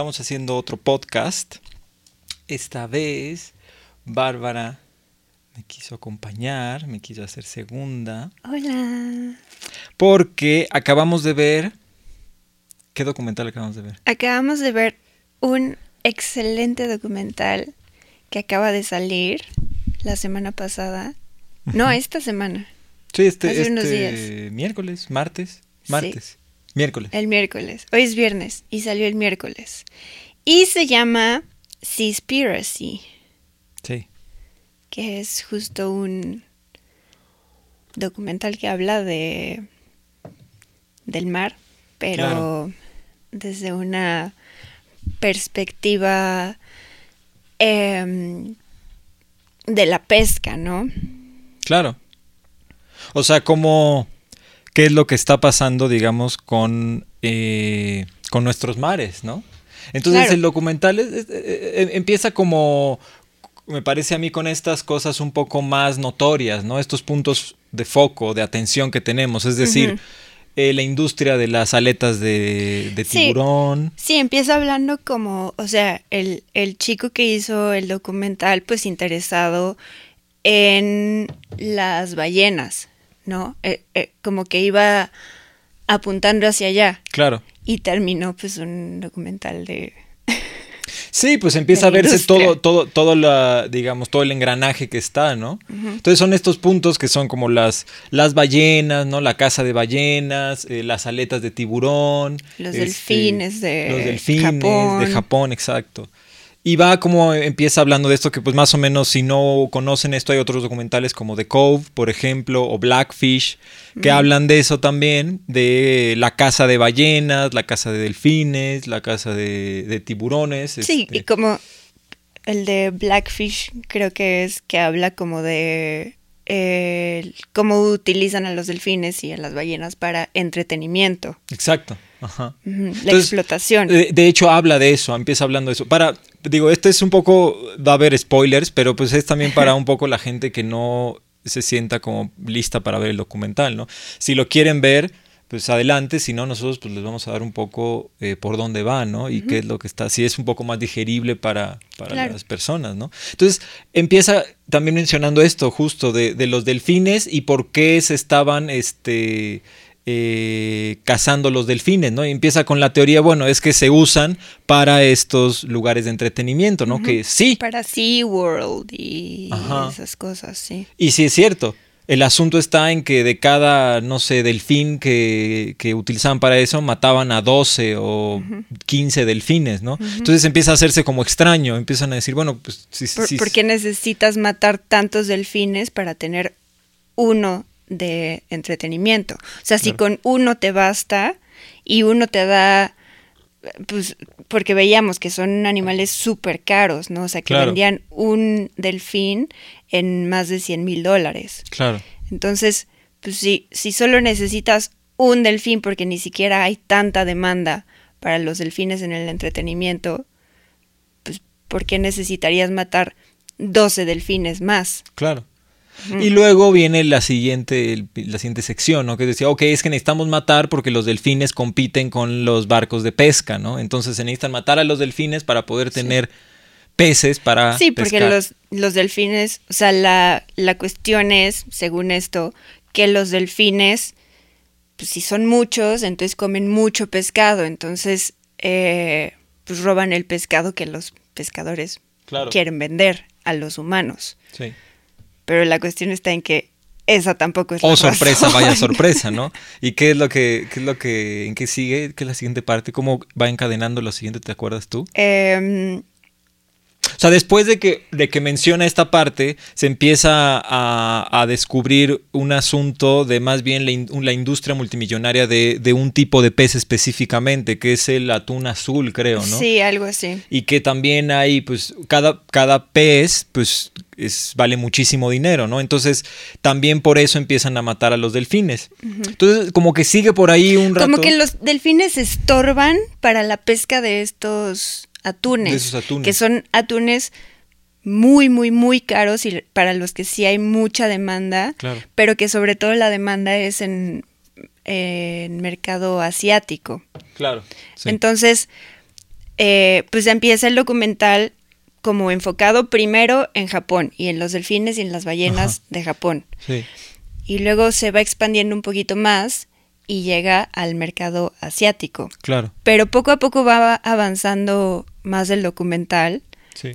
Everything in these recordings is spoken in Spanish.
Estamos haciendo otro podcast. Esta vez, Bárbara me quiso acompañar, me quiso hacer segunda. Hola. Porque acabamos de ver. ¿Qué documental acabamos de ver? Acabamos de ver un excelente documental que acaba de salir la semana pasada. No, esta semana. Sí, este, Hace unos este miércoles, martes, martes, miércoles. El miércoles. Hoy es viernes y salió el miércoles. Y se llama Seaspiracy, Sí, que es justo un documental que habla de del mar, pero Claro. desde una perspectiva em, de la pesca, ¿no? claro. O sea, como qué es lo que está pasando, digamos, con, eh, con nuestros mares, ¿no? Entonces Claro. el documental es- es- eh, eh, empieza como, me parece a mí, con estas cosas un poco más notorias, ¿no? Estos puntos de foco, de atención que tenemos, es decir, eh, la industria de las aletas de, de Sí. tiburón. Sí, empieza hablando como, o sea, el, el chico que hizo el documental, pues interesado en las ballenas, ¿no? Eh, eh, como que iba apuntando hacia allá Claro. y terminó pues un documental de... Sí, pues empieza a verse industria. todo, todo, todo la, digamos, todo el engranaje que está, ¿no? Entonces son estos puntos que son como las, las ballenas, ¿no? La caza de ballenas, eh, las aletas de tiburón. Los este, delfines de Los delfines Japón. de Japón, exacto. Y va como empieza hablando de esto que pues más o menos si no conocen esto hay otros documentales como The Cove, por ejemplo, o Blackfish, que hablan de eso también, de la caza de ballenas, la caza de delfines, la caza de, de tiburones. Sí, este, y como el de Blackfish creo que es que habla como de eh, cómo utilizan a los delfines y a las ballenas para entretenimiento. Exacto. Ajá. La Entonces, explotación. De, de hecho, habla de eso, empieza hablando de eso. Para, digo, este es un poco, va a haber spoilers, pero pues es también para un poco la gente que no se sienta como lista para ver el documental, ¿no? Si lo quieren ver, pues adelante, si no, nosotros pues les vamos a dar un poco eh, por dónde va, ¿no? Y qué es lo que está, si es un poco más digerible para, para Claro. las personas, ¿no? Entonces, empieza también mencionando esto justo de, de los delfines y por qué se estaban, este, eh, cazando los delfines, ¿no? Y empieza con la teoría, bueno, es que se usan para estos lugares de entretenimiento, ¿no? Que sí, Para SeaWorld y Ajá. esas cosas, sí. y sí es cierto. El asunto está en que de cada, no sé, delfín que, que utilizaban para eso, mataban a 12 o 15 delfines, ¿no? Entonces empieza a hacerse como extraño, empiezan a decir, bueno, pues sí, sí, ¿Por, sí, por qué necesitas matar tantos delfines para tener uno de entretenimiento? O sea, si con uno te basta y uno te da, pues, porque veíamos que son animales súper caros, ¿no? O sea, que Claro. vendían un delfín en más de 100 mil dólares. Claro, Entonces, pues si, si solo necesitas un delfín porque ni siquiera hay tanta demanda para los delfines en el entretenimiento, pues ¿por qué necesitarías matar 12 delfines más? claro. Y luego viene la siguiente, la siguiente sección, ¿no? Que decía, ok, es que necesitamos matar porque los delfines compiten con los barcos de pesca, ¿no? Entonces se necesitan matar a los delfines para poder tener peces para sí, porque pescar. los, los delfines, o sea, la, la cuestión es, según esto, que los delfines, pues si son muchos, entonces comen mucho pescado, entonces eh, pues roban el pescado que los pescadores Claro. quieren vender a los humanos. Sí. Pero la cuestión está en que esa tampoco es la Oh, sorpresa, razón. vaya sorpresa, ¿no? ¿Y qué es lo que, qué es lo que, en qué sigue? ¿Qué es la siguiente parte? ¿Cómo va encadenando lo siguiente? ¿Te acuerdas tú? Em, O sea, después de que, de que menciona esta parte, se empieza a, a descubrir un asunto de más bien la, in- la industria multimillonaria de, de un tipo de pez específicamente, que es el atún azul, creo, ¿no? Sí, algo así. Y que también hay, pues, cada, cada pez, pues, es, vale muchísimo dinero, ¿no? Entonces, también por eso empiezan a matar a los delfines. Entonces, como que sigue por ahí un rato. Como que los delfines estorban para la pesca de estos atunes. De esos atunes. Que son atunes muy, muy, muy caros y para los que sí hay mucha demanda, Claro. pero que sobre todo la demanda es en, en mercado asiático. Claro. sí. Entonces, eh, pues empieza el documental como enfocado primero en Japón y en los delfines y en las ballenas de Japón. Sí. Y luego se va expandiendo un poquito más y llega al mercado asiático. Claro. Pero poco a poco va avanzando más el documental Sí.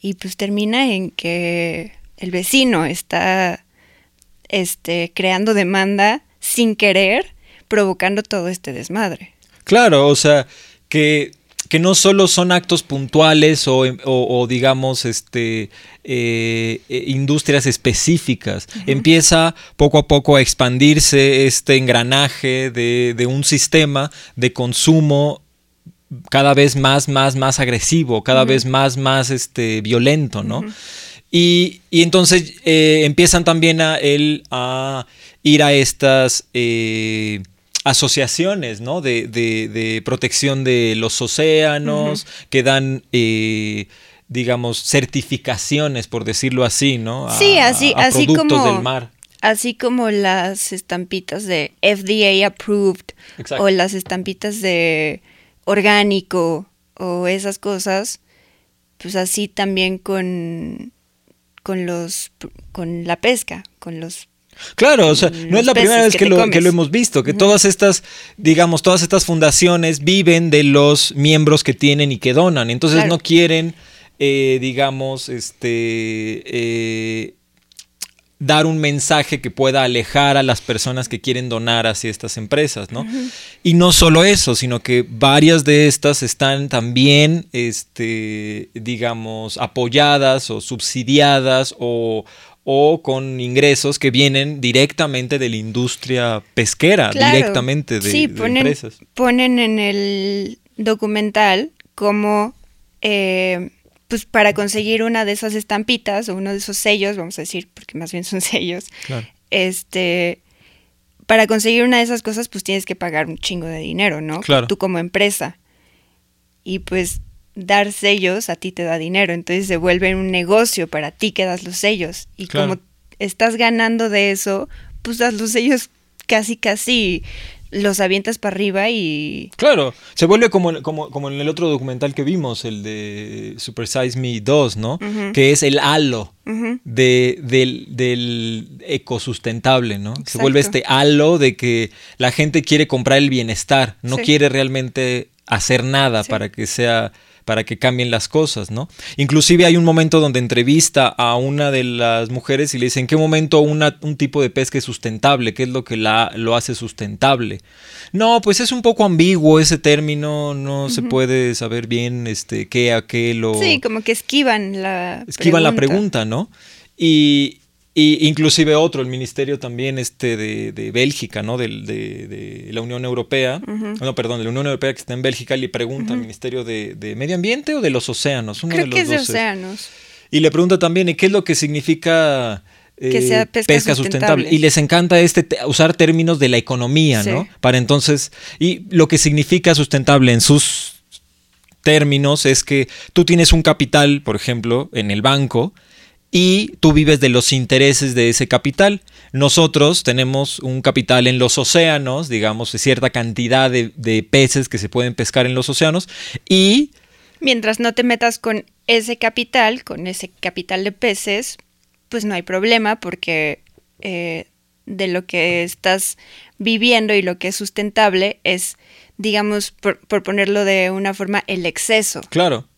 y pues termina en que el vecino está este, creando demanda sin querer, provocando todo este desmadre. Claro, o sea, que, que no solo son actos puntuales o, o- o, digamos, este, eh, eh, industrias específicas. Empieza poco a poco a expandirse este engranaje de, de un sistema de consumo cada vez más, más, más agresivo, cada vez más, más este, violento, ¿no? y, y entonces eh, empiezan también a él a ir a estas eh, asociaciones, ¿no? De, de- de protección de los océanos, que dan, eh, digamos, certificaciones, por decirlo así, ¿no? A- Sí, así, a así productos como del mar. así como las estampitas de FDA approved Exacto. o las estampitas de orgánico o esas cosas, pues así también con con los con la pesca, con los Claro, o sea, no los es la primera vez que lo, comes. que lo hemos visto, que todas estas, digamos, todas estas fundaciones viven de los miembros que tienen y que donan. Entonces Claro. no quieren, eh, digamos, este, eh, dar un mensaje que pueda alejar a las personas que quieren donar hacia estas empresas, ¿no? Y no solo eso, sino que varias de estas están también, este, digamos, apoyadas o subsidiadas o, o con ingresos que vienen directamente de la industria pesquera, Claro. directamente de, Sí, de ponen, empresas. ponen en el documental como eh, pues para conseguir una de esas estampitas o uno de esos sellos, vamos a decir, porque más bien son sellos, Claro. este para conseguir una de esas cosas pues tienes que pagar un chingo de dinero, ¿no? Claro. Tú como empresa. Y pues dar sellos a ti te da dinero, entonces se vuelve un negocio para ti que das los sellos. Y Claro. como estás ganando de eso, pues das los sellos casi casi los avientas para arriba y Claro, se vuelve como, como, como en el otro documental que vimos, el de Super Size Me 2, ¿no? Que es el halo de, del, del ecosustentable, ¿no? Se vuelve este halo de que la gente quiere comprar el bienestar, no Sí. quiere realmente hacer nada Sí. para que sea para que cambien las cosas, ¿no? Inclusive hay un momento donde entrevista a una de las mujeres y le dice en qué momento una- un tipo de pesca es sustentable, qué es lo que la, lo hace sustentable. No, pues es un poco ambiguo ese término, no se puede saber bien este qué a qué lo sí, como que esquivan la esquivan la pregunta, ¿no? Y, y inclusive otro, el ministerio también este de, de Bélgica, ¿no? De, de la Unión Europea, no, perdón, de la Unión Europea que está en Bélgica, le pregunta al Ministerio de, de Medio Ambiente o de los océanos, uno Creo de los que es de dos es. océanos. Y le pregunta también, ¿y qué es lo que significa Que eh, sea pesca sustentable. Y les encanta este te- usar términos de la economía, ¿no? Para entonces, y lo que significa sustentable en sus términos es que tú tienes un capital, por ejemplo, en el banco, y tú vives de los intereses de ese capital. Nosotros tenemos un capital en los océanos, digamos, de cierta cantidad de, de peces que se pueden pescar en los océanos, y Mientras no te metas con ese capital, con ese capital de peces, pues no hay problema porque eh, de lo que estás viviendo y lo que es sustentable es, digamos, por, por ponerlo de una forma, el exceso. Claro.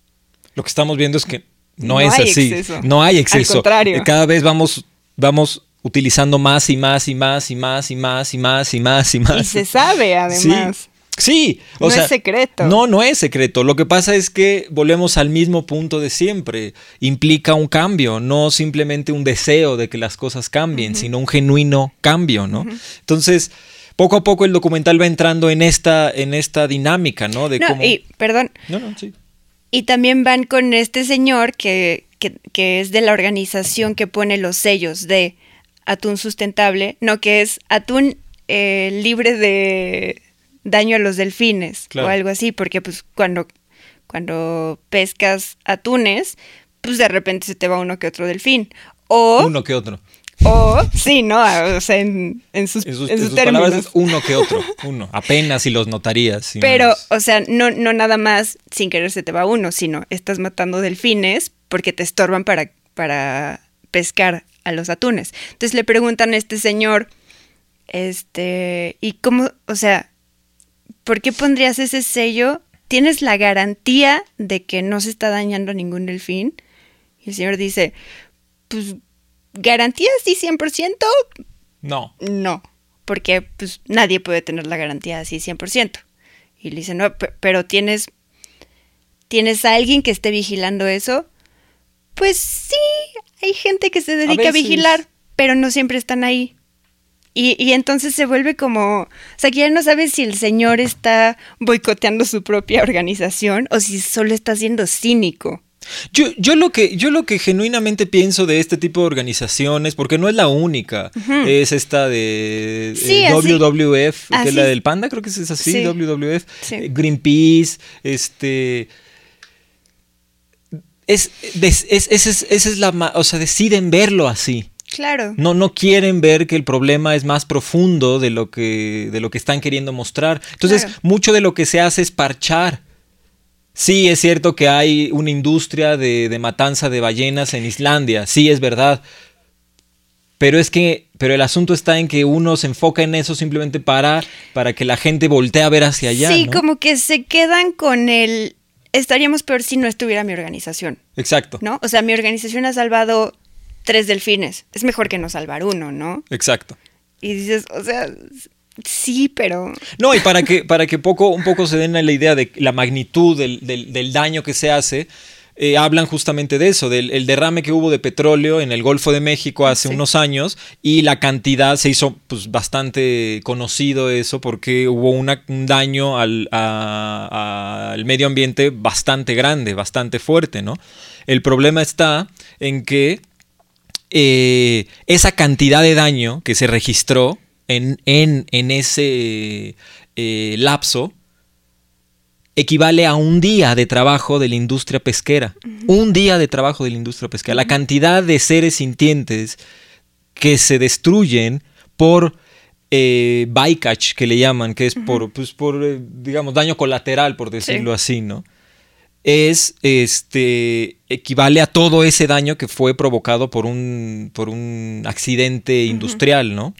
Lo que estamos viendo es que no, No es hay así. exceso. No hay Al exceso. contrario. Eh, Cada vez vamos, vamos utilizando más y más y más y más y más y más y más y más. Y se sabe además. Sí. Sí, o No sea, es secreto. No, no es secreto. Lo que pasa es que volvemos al mismo punto de siempre. Implica un cambio, no simplemente un deseo de que las cosas cambien, sino un genuino cambio, ¿no? Entonces, poco a poco el documental va entrando en esta, en esta dinámica, ¿no? De No, cómo. y, perdón, No, no, sí. Y también van con este señor que, que, que es de la organización que pone los sellos de atún sustentable, no que es atún eh, libre de daño a los delfines Claro. o algo así, porque pues cuando, cuando pescas atunes, pues de repente se te va uno que otro delfín. O Uno que otro. O, sí, ¿no? O sea, en, sus, en sus, en sus sus términos. palabras es uno que otro, uno, apenas si los notarías. si no Pero, es- o sea, no, no nada más sin querer se te va uno, sino estás matando delfines porque te estorban para, para pescar a los atunes. Entonces le preguntan a este señor, este, ¿y cómo, o sea, por qué pondrías ese sello? ¿Tienes la garantía de que no se está dañando ningún delfín? Y el señor dice, pues, ¿garantía sí 100%? no. No, porque pues nadie puede tener la garantía así 100%. Y le dice, no, pe- pero tienes, ¿tienes a alguien que esté vigilando eso? Pues sí, hay gente que se dedica a, vigilar, pero no siempre están ahí. Y, y entonces se vuelve como, o sea, que ya no sabes si el señor está boicoteando su propia organización o si solo está siendo cínico. Yo, yo, lo que, yo lo que genuinamente pienso de este tipo de organizaciones, porque no es la única, es esta de Sí, eh, así- WWF, que es la del panda, creo que es así, Sí. WWF, Sí. eh, Greenpeace, este... Es, es, es, esa es la... O sea, deciden verlo así. Claro. No, no quieren ver que el problema es más profundo de lo que, de lo que están queriendo mostrar. Entonces, Claro. mucho de lo que se hace es parchar. Sí, es cierto que hay una industria de, de matanza de ballenas en Islandia, sí es verdad. Pero es que, pero el asunto está en que uno se enfoca en eso simplemente para, para que la gente voltee a ver hacia allá. sí, ¿no? como que se quedan con el... Estaríamos peor si no estuviera mi organización. Exacto. ¿no? O sea, mi organización ha salvado tres delfines. Es mejor que no salvar uno, ¿no? Exacto. Y dices, o sea, sí, pero... No, y para que, para que poco, un poco se den la idea de la magnitud del, del- del daño que se hace, eh, hablan justamente de eso, del el derrame que hubo de petróleo en el Golfo de México hace Sí. unos años y la cantidad se hizo pues, bastante conocido eso porque hubo una- un daño al, a- al medio ambiente bastante grande, bastante fuerte, ¿no? El problema está en que eh, esa cantidad de daño que se registró en, en- en ese eh, lapso equivale a un día de trabajo de la industria pesquera. Un día de trabajo de la industria pesquera. La cantidad de seres sintientes que se destruyen por eh, bycatch, que le llaman, que es por, pues, por eh, digamos, daño colateral, por decirlo así, ¿no? es este equivale a todo ese daño que fue provocado por un por un accidente industrial, ¿no?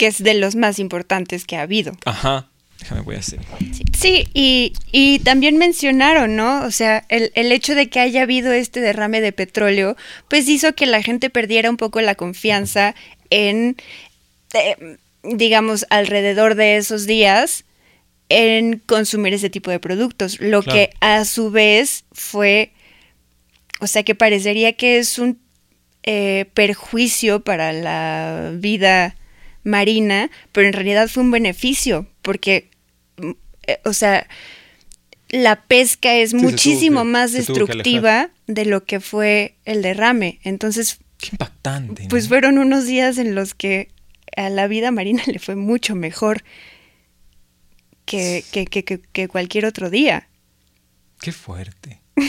Que es de los más importantes que ha habido. Ajá. Déjame voy a hacer. Sí, sí, y, y también mencionaron, ¿no? O sea, el, el hecho de que haya habido este derrame de petróleo, pues hizo que la gente perdiera un poco la confianza en, eh, digamos, alrededor de esos días, en consumir ese tipo de productos, lo Claro. que a su vez fue, o sea, que parecería que es un eh, perjuicio para la vida marina, pero en realidad fue un beneficio, porque, eh, o sea, la pesca es muchísimo que- más destructiva de lo que fue el derrame. Entonces, Qué impactante. ¿no? pues fueron unos días en los que a la vida marina le fue mucho mejor que, que, que, que- que cualquier otro día. Qué fuerte.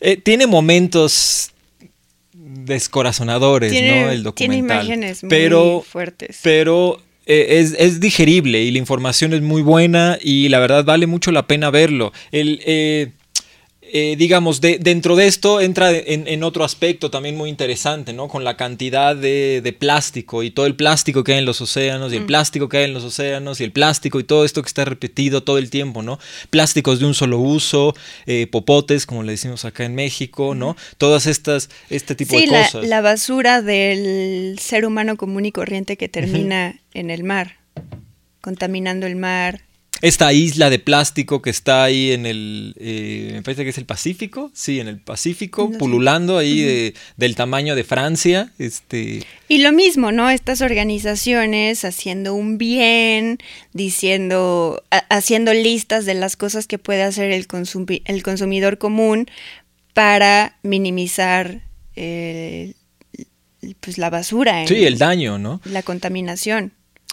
Eh, tiene momentos descorazonadores, Tiene, ¿no? El tiene documental. imágenes muy pero, fuertes. pero eh, es, es digerible y la información es muy buena y la verdad vale mucho la pena verlo. El, eh, eh, digamos, de- dentro de esto entra en, en otro aspecto también muy interesante, ¿no? Con la cantidad de, de plástico y todo el plástico que hay en los océanos y el plástico que hay en los océanos y el plástico y todo esto que está repetido todo el tiempo, ¿no? Plásticos de un solo uso, eh, popotes, como le decimos acá en México, ¿no? Todas estas, este tipo sí, de la, cosas. la basura del ser humano común y corriente que termina en el mar, contaminando el mar. Esta isla de plástico que está ahí en el, eh, me parece que es el Pacífico, sí, en el Pacífico, No pululando ahí de- del tamaño de Francia, este, Y lo mismo, ¿no? Estas organizaciones haciendo un bien, diciendo, ha- haciendo listas de las cosas que puede hacer el, consumi- el consumidor común para minimizar eh, pues la basura, sí, el daño, ¿no? la contaminación.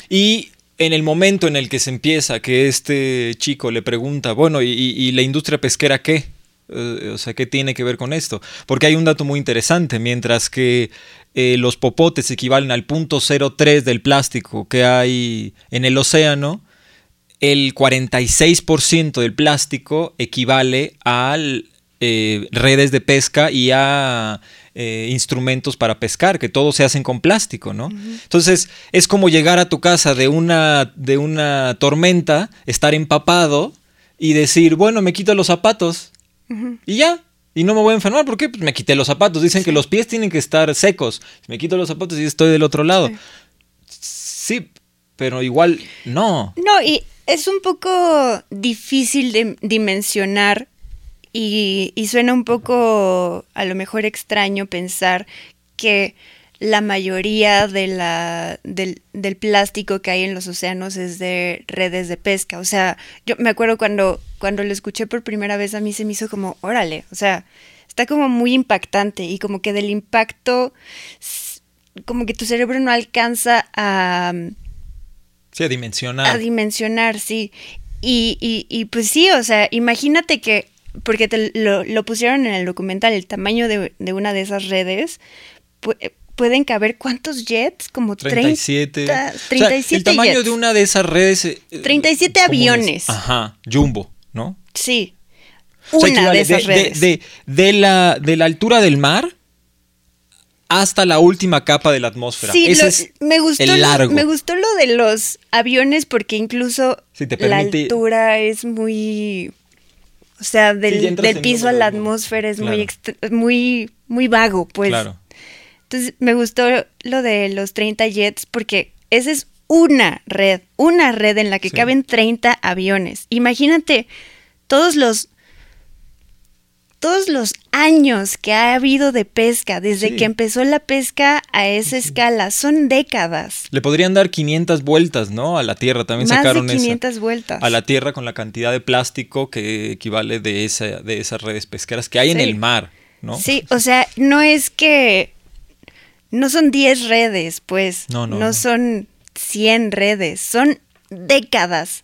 Y en el momento en el que se empieza, que este chico le pregunta, bueno, ¿y, la industria pesquera qué? Eh, o sea, ¿qué tiene que ver con esto? Porque hay un dato muy interesante, mientras que eh, los popotes equivalen al punto 0,3 del plástico que hay en el océano, el 46% del plástico equivale a eh, redes de pesca y a instrumentos para pescar, que todos se hacen con plástico, ¿no? Entonces, es como llegar a tu casa de una, de una tormenta, estar empapado y decir, bueno, me quito los zapatos y ya. Y no me voy a enfermar. ¿Por qué? Pues me quité los zapatos. Dicen que los pies tienen que estar secos. Me quito los zapatos y estoy del otro lado. Sí, pero igual no. No, y es un poco difícil de dimensionar y, y suena un poco a lo mejor extraño pensar que la mayoría de la, del, del, plástico que hay en los océanos es de redes de pesca. O sea, yo me acuerdo cuando, cuando lo escuché por primera vez, a mí se me hizo como, órale, o sea, está como muy impactante y como que del impacto, como que tu cerebro no alcanza a... Sí, a dimensionar. A dimensionar, sí. Y, y, y pues sí, o sea, imagínate que, porque te lo, lo pusieron en el documental, el tamaño de, de una de esas redes, pues, pueden caber cuántos jets, como 37. 30, 37 o sea, el tamaño jets. de una de esas redes. 37 aviones. Ajá, jumbo, ¿no? Sí. O sea, Una de esas de, redes. de, de la, de la altura del mar hasta la última capa de la atmósfera. Sí, Ese lo- es me gustó el lo- largo. me gustó lo de los aviones porque incluso te la altura es muy o sea, del, del piso a la atmósfera es muy, Claro. muy muy vago, pues. Claro. Entonces, me gustó lo de los 30 jets porque esa es una red, una red en la que Sí. caben 30 aviones. Imagínate todos los todos los años que ha habido de pesca, desde Sí. que empezó la pesca a esa escala, son décadas. Le podrían dar 500 vueltas, ¿no? A la Tierra. También Más sacaron de esa. 500 vueltas. A la Tierra con la cantidad de plástico que equivale de, esa, de esas redes pesqueras que hay en el mar, ¿no? Sí, o sea, no es que no son 10 redes, pues. No, no, no. son 100 redes, son décadas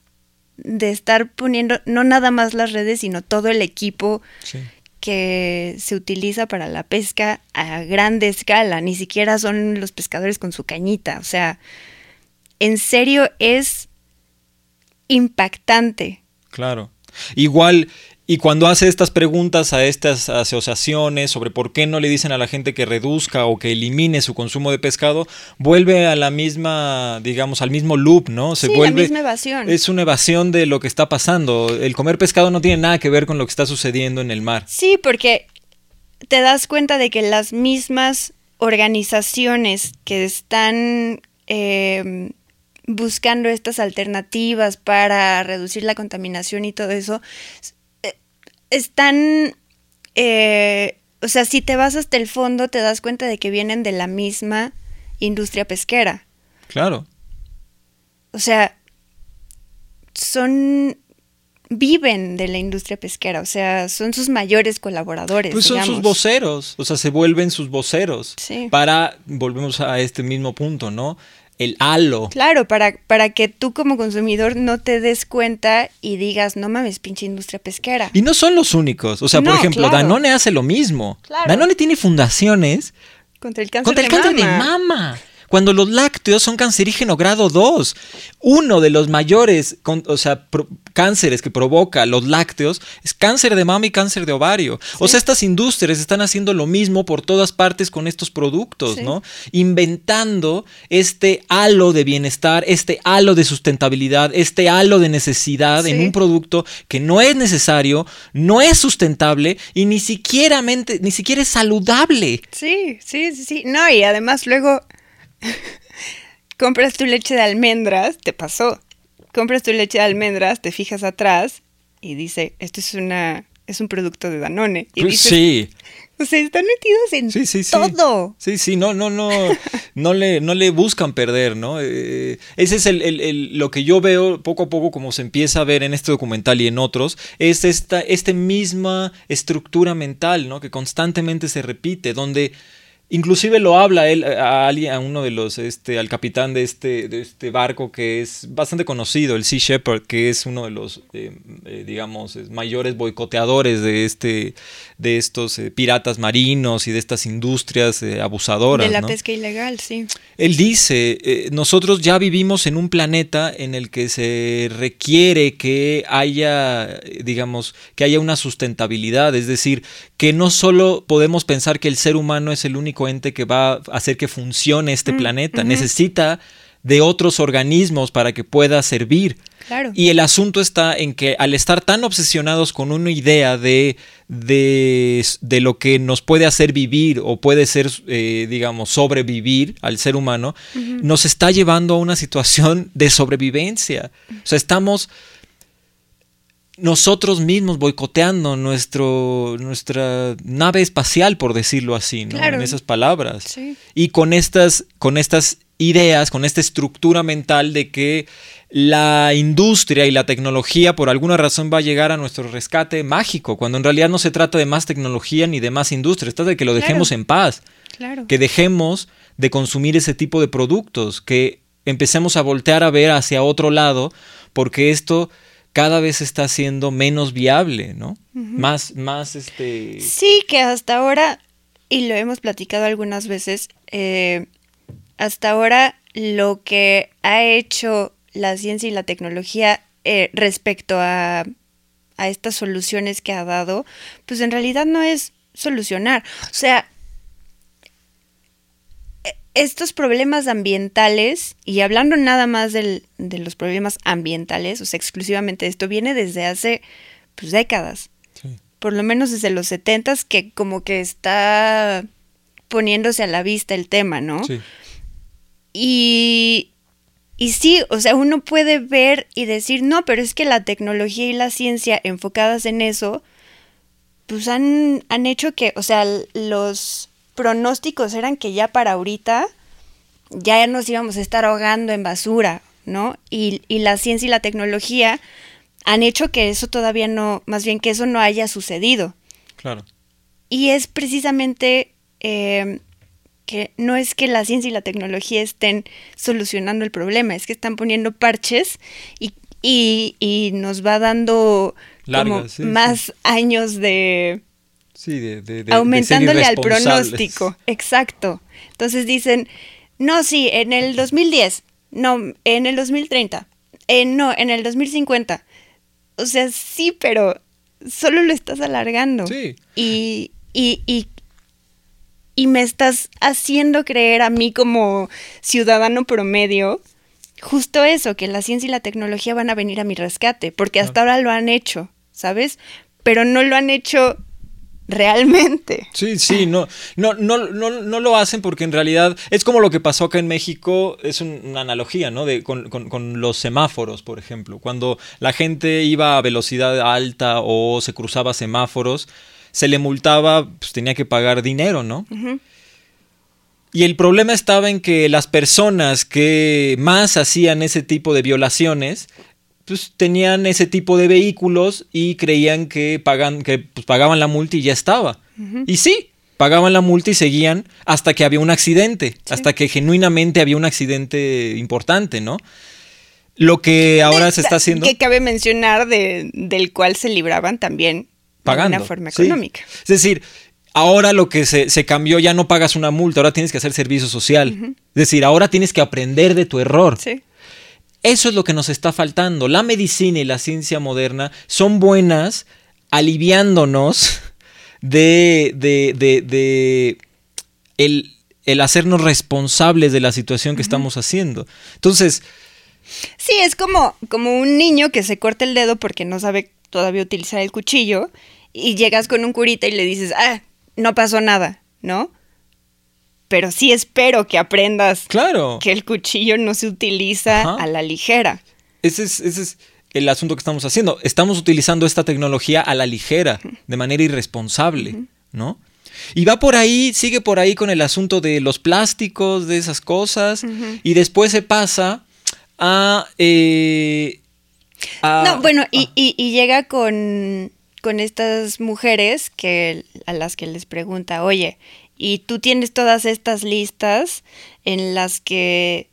de estar poniendo no nada más las redes, sino todo el equipo Sí. Que se utiliza para la pesca a grande escala, ni siquiera son los pescadores con su cañita, o sea, en serio es impactante. Claro. Igual, y cuando hace estas preguntas a estas asociaciones sobre por qué no le dicen a la gente que reduzca o que elimine su consumo de pescado, vuelve a la misma, digamos, al mismo loop, ¿no? Se Sí, la vuelve. misma evasión. Es una evasión de lo que está pasando. El comer pescado no tiene nada que ver con lo que está sucediendo en el mar. Sí, porque te das cuenta de que las mismas organizaciones que están eh, buscando estas alternativas para reducir la contaminación y todo eso, están, eh, o sea, si te vas hasta el fondo, te das cuenta de que vienen de la misma industria pesquera. Claro. O sea, son viven de la industria pesquera, o sea, son sus mayores colaboradores. Pues son sus voceros, o sea, se vuelven sus voceros. Sí. Para, volvemos a este mismo punto, ¿no? El halo. Claro, para, para que tú como consumidor no te des cuenta y digas, no mames, pinche industria pesquera. Y no son los únicos. O sea, por ejemplo, claro. Danone hace lo mismo. Claro. Danone tiene fundaciones Contra el cáncer, contra el de, cáncer mama. de mama. Cuando los lácteos son cancerígeno grado 2. Uno de los mayores con- o sea, pro- cánceres que provoca los lácteos es cáncer de mama y cáncer de ovario. O sea, estas industrias están haciendo lo mismo por todas partes con estos productos, Sí. ¿no? Inventando este halo de bienestar, este halo de sustentabilidad, este halo de necesidad en un producto que no es necesario, no es sustentable y ni siquiera, mente- ni siquiera es saludable. Sí, sí, sí, sí. No, y además luego compras tu leche de almendras, te pasó. Compras tu leche de almendras, te fijas atrás y dice, esto es una es un producto de Danone. Y Pues dices, sí. o sea, están metidos en Sí, sí, sí. todo. Sí, sí, no, no, no, no le, no le buscan perder, ¿no? Eh, ese es el, el- el- lo que yo veo poco a poco como se empieza a ver en este documental y en otros, es esta, esta misma estructura mental, ¿no? Que constantemente se repite, donde Inclusive lo habla él a alguien, a uno de los, este, al capitán de este, de este barco que es bastante conocido, el Sea Shepherd, que es uno de los, eh, eh, digamos, mayores boicoteadores de este, de estos eh, piratas marinos y de estas industrias abusadoras. De la pesca ilegal, sí. Él dice, nosotros ya vivimos en un planeta en el que se requiere que haya, digamos, que haya una sustentabilidad, es decir, que no solo podemos pensar que el ser humano es el único que va a hacer que funcione este mm, planeta, necesita de otros organismos para que pueda servir. Y el asunto está en que al estar tan obsesionados con una idea de, de, lo que nos puede hacer vivir o puede ser, eh, digamos, sobrevivir al ser humano, nos está llevando a una situación de sobrevivencia. O sea, estamos nosotros mismos boicoteando nuestro, nuestra nave espacial, por decirlo así, ¿no? En esas palabras. Y con estas, con estas ideas, con esta estructura mental de que la industria y la tecnología por alguna razón va a llegar a nuestro rescate mágico, cuando en realidad no se trata de más tecnología ni de más industria, está de que lo dejemos en paz, que dejemos de consumir ese tipo de productos, que empecemos a voltear a ver hacia otro lado, porque esto cada vez está siendo menos viable, ¿no? Más, más este. Sí, que hasta ahora, y lo hemos platicado algunas veces, eh, hasta ahora lo que ha hecho la ciencia y la tecnología eh, respecto a, a estas soluciones que ha dado, pues en realidad no es solucionar. O sea, estos problemas ambientales, y hablando nada más de los problemas ambientales, o sea, exclusivamente esto, viene desde hace pues, décadas. Por lo menos desde los setentas, que como que está poniéndose a la vista el tema, ¿no? Sí. Y, y sí, o sea, uno puede ver y decir, no, pero es que la tecnología y la ciencia enfocadas en eso, pues han, han hecho que, o sea, los pronósticos eran que ya para ahorita ya nos íbamos a estar ahogando en basura, ¿no? Y, la ciencia y la tecnología han hecho que eso todavía no, más bien que eso no haya sucedido. Claro. Y es precisamente eh, que no es que la ciencia y la tecnología estén solucionando el problema, es que están poniendo parches y, y, nos va dando como más años de, Sí, de, aumentándole al pronóstico. Exacto. Entonces dicen, no, sí, en el 2010, no, en el 2030, eh, no, en el 2050. O sea, sí, pero solo lo estás alargando. Sí. Y, y, y, y me estás haciendo creer a mí como ciudadano promedio justo eso, que la ciencia y la tecnología van a venir a mi rescate, porque hasta ahora lo han hecho, ¿sabes? Pero no lo han hecho realmente. Sí, sí, no, no, no, no, no lo hacen porque en realidad es como lo que pasó acá en México, es una analogía, ¿no? De, con, con, los semáforos, por ejemplo. Cuando la gente iba a velocidad alta o se cruzaba semáforos, se le multaba, pues tenía que pagar dinero, ¿no? Y el problema estaba en que las personas que más hacían ese tipo de violaciones pues, tenían ese tipo de vehículos y creían que, pagan, que pues, pagaban la multa y ya estaba. Y sí, pagaban la multa y seguían hasta que había un accidente, hasta que genuinamente había un accidente importante, ¿no? Lo que ahora se está haciendo... Que cabe mencionar de, del cual se libraban también pagando, de una forma económica. Es decir, ahora lo que se, se, cambió, ya no pagas una multa, ahora tienes que hacer servicio social. Es decir, ahora tienes que aprender de tu error. Sí. Eso es lo que nos está faltando. La medicina y la ciencia moderna son buenas aliviándonos de, de, de, el, el, hacernos responsables de la situación que estamos haciendo. Entonces... Sí, es como, como un niño que se corta el dedo porque no sabe todavía utilizar el cuchillo y llegas con un curita y le dices, ah, no pasó nada, ¿no? Pero sí espero que aprendas claro. que el cuchillo no se utiliza a la ligera. Ese es, ese es el asunto que estamos haciendo. Estamos utilizando esta tecnología a la ligera, de manera irresponsable, ¿no? Y va por ahí, sigue por ahí con el asunto de los plásticos, de esas cosas, y después se pasa a... Eh, no, bueno, y, y, llega con, con estas mujeres que, a las que les pregunta, oye, y tú tienes todas estas listas en las que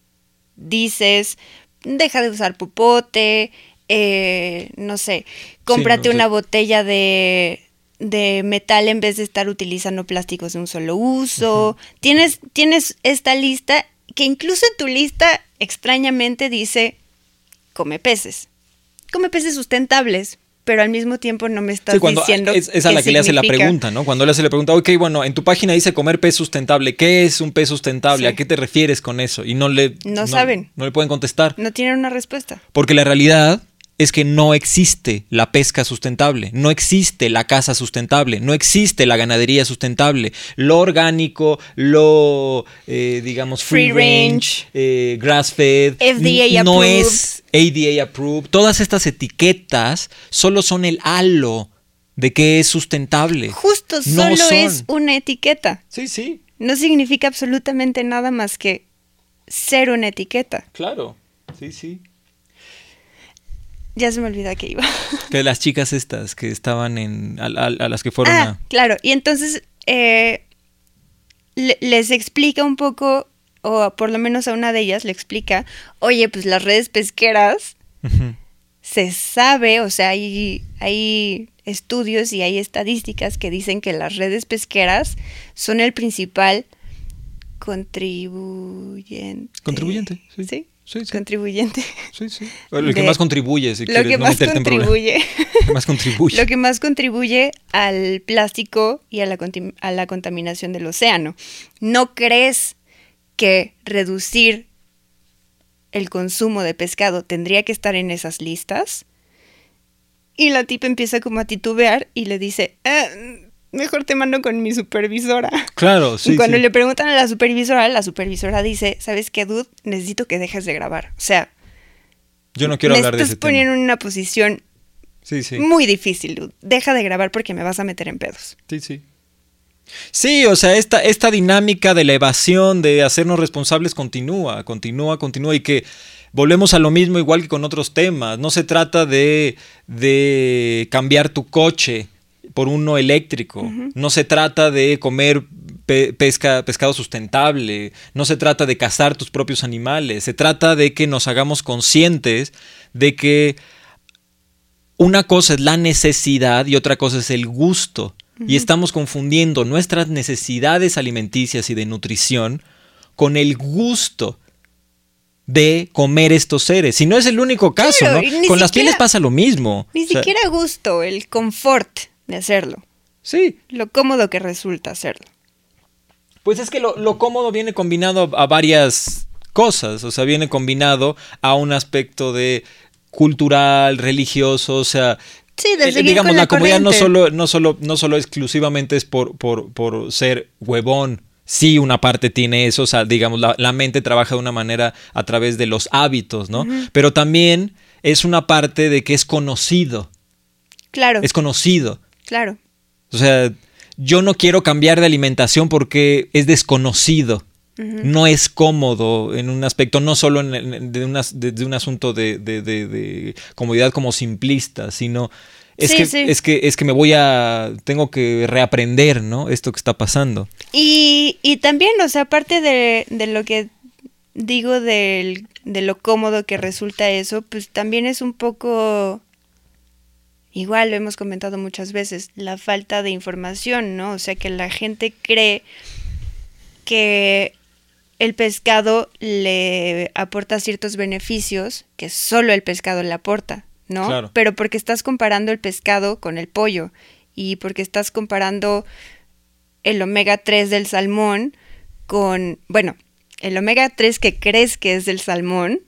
dices, deja de usar popote, eh, no sé, cómprate no una botella de, de metal en vez de estar utilizando plásticos de un solo uso. tienes, tienes esta lista que incluso en tu lista extrañamente dice, come peces. Come peces sustentables, pero al mismo tiempo no me estás Sí, cuando diciendo es, es a la que le hace la pregunta, ¿no? Cuando le hace la pregunta, ok, bueno, en tu página dice comer pez sustentable. ¿Qué es un pez sustentable? Sí. ¿A qué te refieres con eso? Y no le... No saben. No le pueden contestar. No tienen una respuesta. Porque la realidad es que no existe la pesca sustentable, no existe la caza sustentable, no existe la ganadería sustentable. Lo orgánico, lo, eh, digamos, free, range, range. eh, grass-fed, FDA n- no approved. es ADA approved. Todas estas etiquetas solo son el halo de que es sustentable. Justo, No solo son. es una etiqueta. Sí, sí, No significa absolutamente nada más que ser una etiqueta. claro. Sí, sí. Ya se me olvida que iba. Que las chicas estas que estaban en... a, a- a las que fueron ah, a... claro. Y entonces eh, le- les explica un poco, o por lo menos a una de ellas le explica, oye, pues las redes pesqueras se sabe, o sea, hay, hay estudios y hay estadísticas que dicen que las redes pesqueras son el principal contribuyente. Contribuyente, sí. Sí, Sí, sí. contribuyente. Sí, sí. Lo que más contribuye, si Lo quieres que no más contribuye. Lo que más contribuye. Lo que más contribuye al plástico y a la, a la contaminación del océano. ¿No crees que reducir el consumo de pescado tendría que estar en esas listas? Y la tipa empieza como a titubear y le dice, "Ah, mejor te mando con mi supervisora. Claro, sí. y cuando sí. le preguntan a la supervisora, la supervisora dice, ¿sabes qué, dude? Necesito que dejes de grabar. O sea, Yo no quiero me hablar de estás ese poniendo tema. en una posición Sí, sí. muy difícil, dude. Deja de grabar porque me vas a meter en pedos. Sí, sí. Sí, o sea, esta, esta dinámica de la evasión, de hacernos responsables, continúa, continúa, continúa y que volvemos a lo mismo igual que con otros temas. No se trata de, de cambiar tu coche por uno eléctrico. No se trata de comer pe- pesca, pescado sustentable. No se trata de cazar tus propios animales. Se trata de que nos hagamos conscientes de que una cosa es la necesidad y otra cosa es el gusto. Y estamos confundiendo nuestras necesidades alimenticias y de nutrición con el gusto de comer estos seres. Si no es el único caso, Claro, ¿no? Con las pieles pasa lo mismo. Ni O sea, siquiera gusto, el confort de hacerlo. Sí, Lo cómodo que resulta hacerlo. Pues es que lo, lo cómodo viene combinado a, a varias cosas, o sea, viene combinado a un aspecto de cultural, religioso, o sea, Sí, de eh, seguir digamos, con la, la comodidad no solo, no solo, no solo exclusivamente es por, por, por ser huevón. Sí, una parte tiene eso, o sea, digamos, la, la mente trabaja de una manera a través de los hábitos, ¿no? Pero también es una parte de que es conocido, Claro, es conocido. Claro. O sea, yo no quiero cambiar de alimentación porque es desconocido. No es cómodo en un aspecto, no solo en, en- de, una- de- de un asunto de, comodidad como simplista, sino es, Sí, que, sí. es que es que me voy a. tengo que reaprender, ¿no? Esto que está pasando. Y, y también, o sea, aparte de, de lo que digo del- de lo cómodo que resulta eso, pues también es un poco, igual lo hemos comentado muchas veces, la falta de información, ¿no? O sea, que la gente cree que el pescado le aporta ciertos beneficios que solo el pescado le aporta, ¿no? Claro. Pero porque estás comparando el pescado con el pollo y porque estás comparando el omega 3 del salmón con, bueno, el omega 3 que crees que es del salmón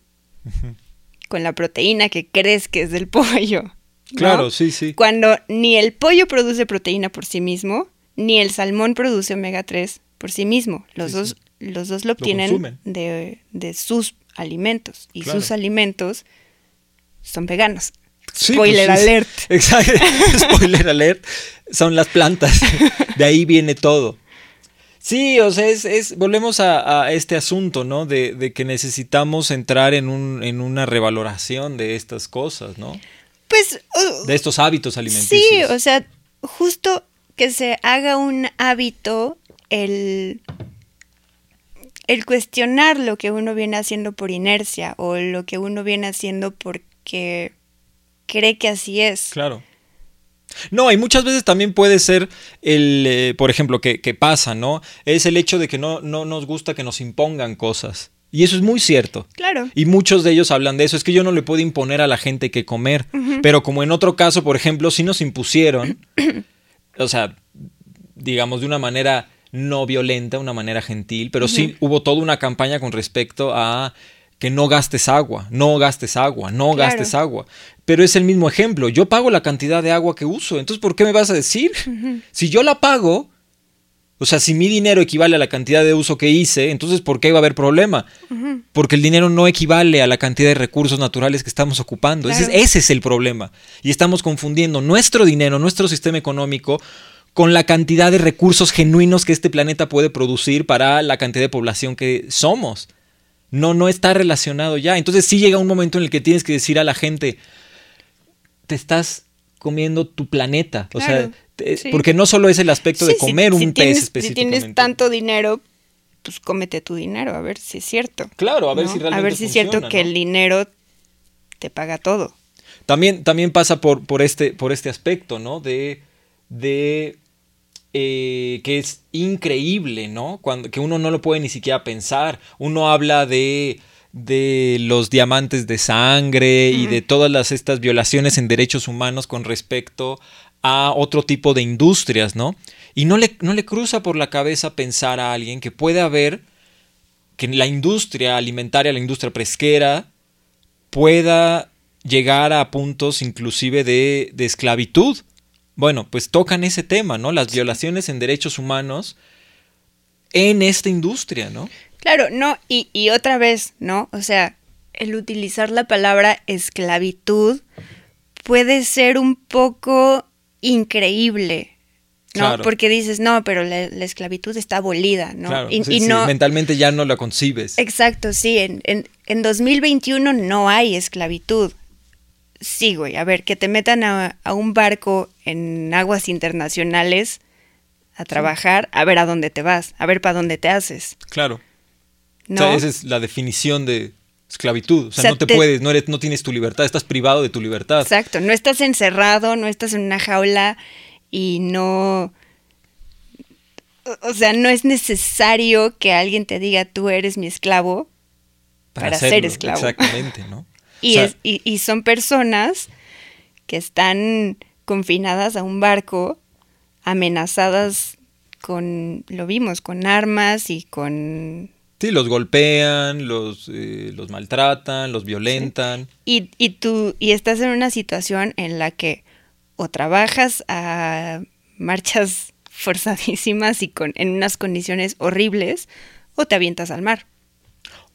con la proteína que crees que es del pollo. ¿No? Claro, sí, sí. Cuando ni el pollo produce proteína por sí mismo, ni el salmón produce omega 3 por sí mismo. Los, Sí, dos, los dos lo obtienen de, de sus alimentos. Y Claro. sus alimentos son veganos. Sí, Spoiler pues sí, alert. Exacto. Spoiler alert. Son las plantas. De ahí viene todo. Sí, o sea, es, es- volvemos a, a este asunto, ¿no? De, de que necesitamos entrar en, un, en una revaloración de estas cosas, ¿no? Pues uh, De estos hábitos alimenticios. Sí, o sea, justo que se haga un hábito el, el cuestionar lo que uno viene haciendo por inercia o lo que uno viene haciendo porque cree que así es. Claro. No, y muchas veces también puede ser el, eh, por ejemplo, que, que, pasa, ¿no? Es el hecho de que no, no nos gusta que nos impongan cosas. Y eso es muy cierto. Claro. Y muchos de ellos hablan de eso. Es que yo no le puedo imponer a la gente que comer. Pero como en otro caso, por ejemplo, si nos impusieron, o sea, digamos de una manera no violenta, una manera gentil, pero sí hubo toda una campaña con respecto a que no gastes agua, no gastes agua, no Claro. gastes agua. Pero es el mismo ejemplo. Yo pago la cantidad de agua que uso. Entonces, ¿por qué me vas a decir? Si yo la pago, o sea, si mi dinero equivale a la cantidad de uso que hice, entonces ¿por qué va a haber problema? Porque el dinero no equivale a la cantidad de recursos naturales que estamos ocupando. Ese, ese es el problema. Y estamos confundiendo nuestro dinero, nuestro sistema económico, con la cantidad de recursos genuinos que este planeta puede producir para la cantidad de población que somos. No, no está relacionado ya. Entonces sí llega un momento en el que tienes que decir a la gente, te estás comiendo tu planeta. O sea, Claro, te- sí. porque no solo es el aspecto de Sí, si- comer si un tienes- pez específicamente. Si tienes tanto dinero, pues cómete tu dinero, a ver si es cierto. Claro, a ver ¿no? si realmente A ver si es cierto que el dinero te paga todo. También, también pasa por, por, este, por este aspecto, ¿no? De, de eh, que es increíble, ¿no? Cuando, que uno no lo puede ni siquiera pensar. Uno habla de, de los diamantes de sangre y de todas las, estas violaciones en derechos humanos con respecto a otro tipo de industrias, ¿no? Y no le, no le cruza por la cabeza pensar a alguien que puede haber que la industria alimentaria, la industria pesquera, pueda llegar a puntos inclusive de, de esclavitud. Bueno, pues tocan ese tema, ¿no? Las violaciones en derechos humanos en esta industria, ¿no? Claro, no, y, y otra vez, ¿no? O sea, el utilizar la palabra esclavitud puede ser un poco increíble, ¿no? Claro. Porque dices, no, pero la, la esclavitud está abolida, ¿no? Claro, y, sí, y sí, no, mentalmente ya no la concibes. Exacto, sí, en, en, en 2021 no hay esclavitud. Sí, güey, a ver, que te metan a, a un barco en aguas internacionales a trabajar, a ver a dónde te vas, a ver para dónde te haces, Claro. ¿No? O sea, esa es la definición de esclavitud. O sea, O sea, no te, te- puedes, no, eres, no tienes tu libertad, estás privado de tu libertad. Exacto, no estás encerrado, no estás en una jaula y no... o- sea, no es necesario que alguien te diga tú eres mi esclavo para, ser hacerlo, esclavo. Exactamente, ¿no? Y, O sea, es- y, y son personas que están confinadas a un barco, amenazadas con, lo vimos, con armas y con... Sí, los golpean, los, eh, los maltratan, los violentan. Y, y tú, y estás en una situación en la que o trabajas a marchas forzadísimas y con, en unas condiciones horribles, o te avientas al mar.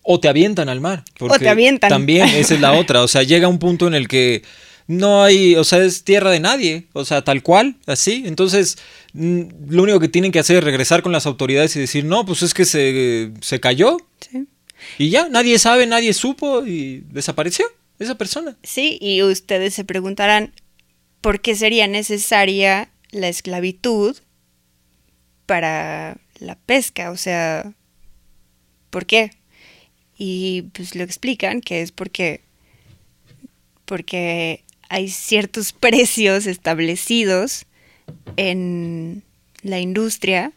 O te avientan al mar. porque te avientan. También esa es la otra. O sea, llega un punto en el que no hay, o sea, es tierra de nadie. O sea, tal cual, así. Entonces, mm, lo único que tienen que hacer es regresar con las autoridades y decir, no, pues es que se, se cayó. ¿sí? Y ya, nadie sabe, nadie supo y desapareció esa persona. Sí, y ustedes se preguntarán por qué sería necesaria la esclavitud para la pesca, o sea, ¿por qué? Y pues lo explican que es porque porque hay ciertos precios establecidos en la industria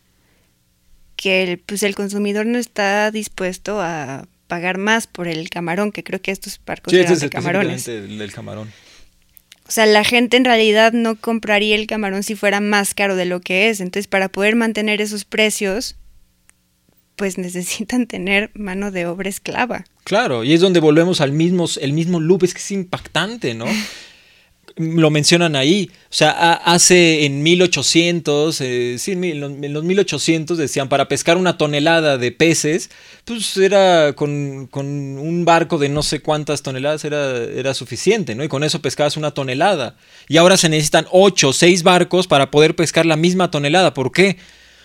que el, pues el consumidor no está dispuesto a pagar más por el camarón, que creo que estos barcos Sí, eran es de camarones. el del camarón. O sea, la gente en realidad no compraría el camarón si fuera más caro de lo que es. Entonces, para poder mantener esos precios, pues necesitan tener mano de obra esclava. Claro, y es donde volvemos al mismo, el mismo loop, es que es impactante, ¿no? Lo mencionan ahí, o sea, hace en 1800, eh, sí, en, los, en los 1800 decían, para pescar una tonelada de peces, pues era con, con un barco de no sé cuántas toneladas era, era suficiente, ¿no? Y con eso pescabas una tonelada. Y ahora se necesitan 8 o 6 barcos para poder pescar la misma tonelada. ¿Por qué?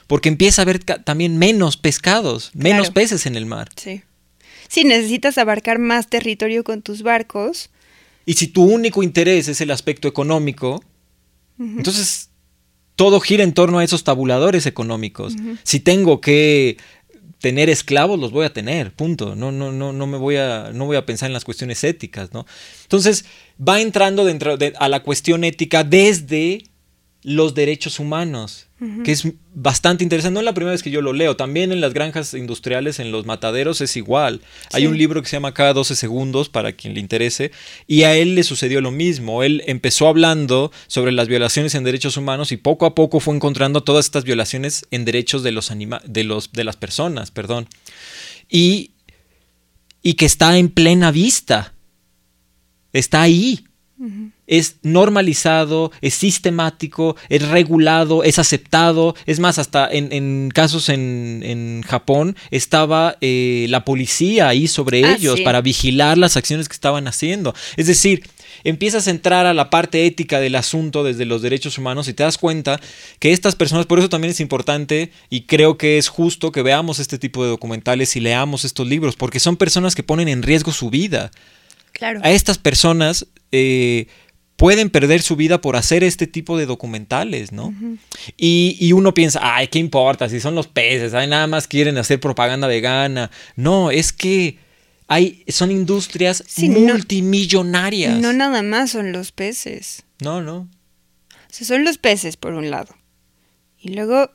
Porque empieza a haber también menos pescados, menos Claro. peces en el mar. Sí. Si necesitas abarcar más territorio con tus barcos, Y si tu único interés es el aspecto económico, entonces todo gira en torno a esos tabuladores económicos. Si tengo que tener esclavos, los voy a tener, punto. No, no, no, no me voy a, no voy a pensar en las cuestiones éticas, ¿no? Entonces, va entrando dentro de, a la cuestión ética desde los derechos humanos, que es bastante interesante. No es la primera vez que yo lo leo, también en las granjas industriales, en los mataderos es igual. Hay un libro que se llama Cada 12 segundos, para quien le interese, y a él le sucedió lo mismo. Él empezó hablando sobre las violaciones en derechos humanos y poco a poco fue encontrando todas estas violaciones en derechos de, los de, los, de las personas, perdón. Y, y que está en plena vista. Está ahí es normalizado, es sistemático, es regulado, es aceptado. Es más, hasta en, casos en, Japón estaba eh, la policía ahí sobre ah, ellos para vigilar las acciones que estaban haciendo. Es decir, empiezas a entrar a la parte ética del asunto desde los derechos humanos y te das cuenta que estas personas, por eso también es importante y creo que es justo que veamos este tipo de documentales y leamos estos libros, porque son personas que ponen en riesgo su vida. Claro. A estas personas eh, pueden perder su vida por hacer este tipo de documentales, ¿no? y, uno piensa, ay, ¿qué importa? Si son los peces, ay, nada más quieren hacer propaganda vegana. No, es que hay, son industrias multimillonarias. No, nada más son los peces. No, no. O sea, son los peces, por un lado. Y luego,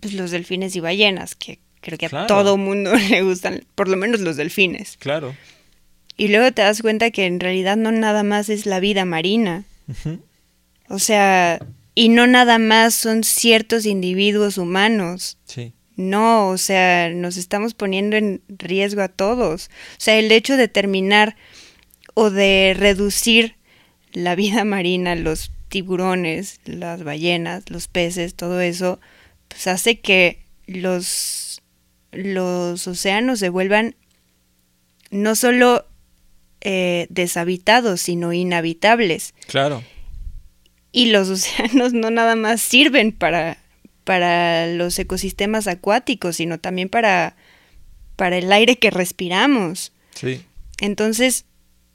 pues los delfines y ballenas, que creo que a todo mundo le gustan, por lo menos los delfines. Claro. Y luego te das cuenta que en realidad no nada más es la vida marina. O sea, y no nada más son ciertos individuos humanos. Sí. No, o sea, nos estamos poniendo en riesgo a todos. O sea, el hecho de terminar o de reducir la vida marina, los tiburones, las ballenas, los peces, todo eso, pues hace que los, los océanos se vuelvan no solo eh, deshabitados, sino inhabitables. Claro. Y los océanos no nada más sirven para, para los ecosistemas acuáticos, sino también para, para el aire que respiramos. Sí. Entonces,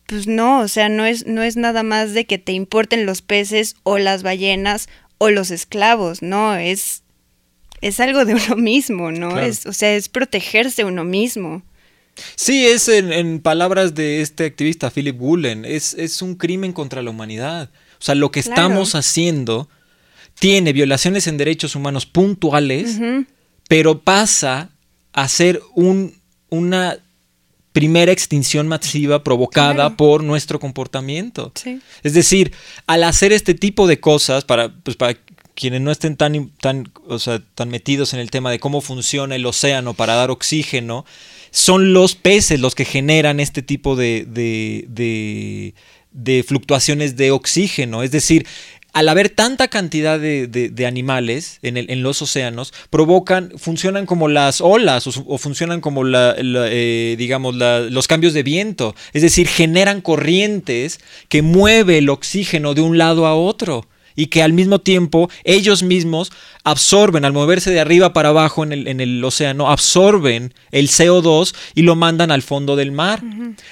pues no, o sea, no es, no es nada más de que te importen los peces o las ballenas o los esclavos, no, es, es algo de uno mismo, ¿no? Es, o sea, es protegerse uno mismo. Sí, es en, palabras de este activista Philip Woolen, es, es, un crimen contra la humanidad. O sea, lo que estamos haciendo tiene violaciones en derechos humanos puntuales, pero pasa a ser un, una primera extinción masiva provocada por nuestro comportamiento. Es decir, al hacer este tipo de cosas, para, pues para quienes no estén tan, tan, o sea, tan metidos en el tema de cómo funciona el océano para dar oxígeno, son los peces los que generan este tipo de, de, de, fluctuaciones de oxígeno. Es decir, al haber tanta cantidad de, de animales en, en, los océanos, provocan, funcionan como las olas o, funcionan como la, eh, digamos, los cambios de viento. Es decir, generan corrientes que mueve el oxígeno de un lado a otro y que al mismo tiempo ellos mismos absorben, al moverse de arriba para abajo en el, en el océano, absorben el CO2 y lo mandan al fondo del mar.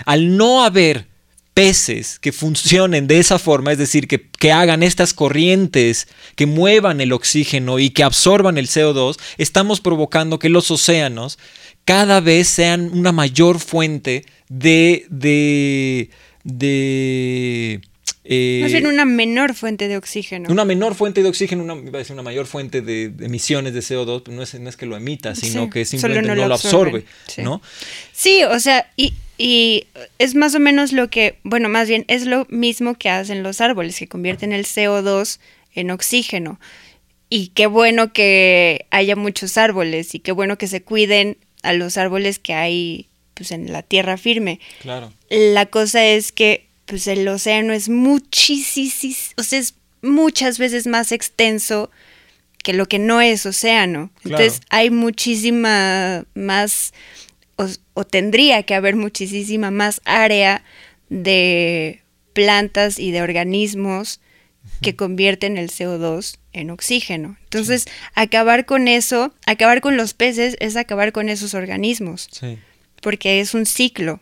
Al no haber peces que funcionen de esa forma, es decir, que, que, hagan estas corrientes, que muevan el oxígeno y que absorban el CO2, estamos provocando que los océanos cada vez sean una mayor fuente de, de, de eh, una menor fuente de oxígeno. Una menor fuente de oxígeno, una, una mayor fuente de, emisiones de CO2, no es, no es que lo emita, sino que simplemente no, lo absorbe, ¿no? Sí, o sea, y, y es más o menos lo que, bueno, más bien es lo mismo que hacen los árboles, que convierten el CO2 en oxígeno. Y qué bueno que haya muchos árboles y qué bueno que se cuiden a los árboles que hay pues en la tierra firme. Claro. La cosa es que pues el océano es muchísimo, o sea, es muchas veces más extenso que lo que no es océano. Entonces hay muchísima más, o, tendría que haber muchísima más área de plantas y de organismos que convierten el CO2 en oxígeno. Entonces, acabar con eso, acabar con los peces es acabar con esos organismos. Porque es un ciclo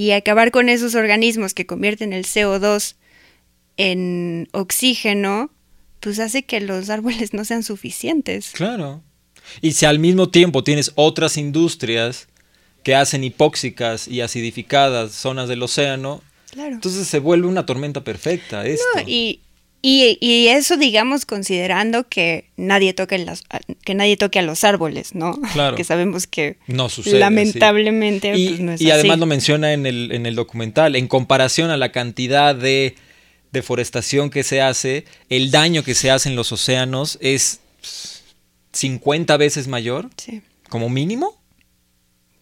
y acabar con esos organismos que convierten el CO2 en oxígeno, pues hace que los árboles no sean suficientes. Claro. Y si al mismo tiempo tienes otras industrias que hacen hipóxicas y acidificadas zonas del océano, Claro. entonces se vuelve una tormenta perfecta esto. No, y, y, y eso, digamos, considerando que nadie toque las, que nadie toque a los árboles, ¿no? Claro. que sabemos que No sucede. sí. lamentablemente Y, pues, no es y además lo menciona en el, en el documental, en comparación a la cantidad de deforestación que se hace, el daño que se hace en los océanos es pss, 50 veces mayor, Sí, como mínimo.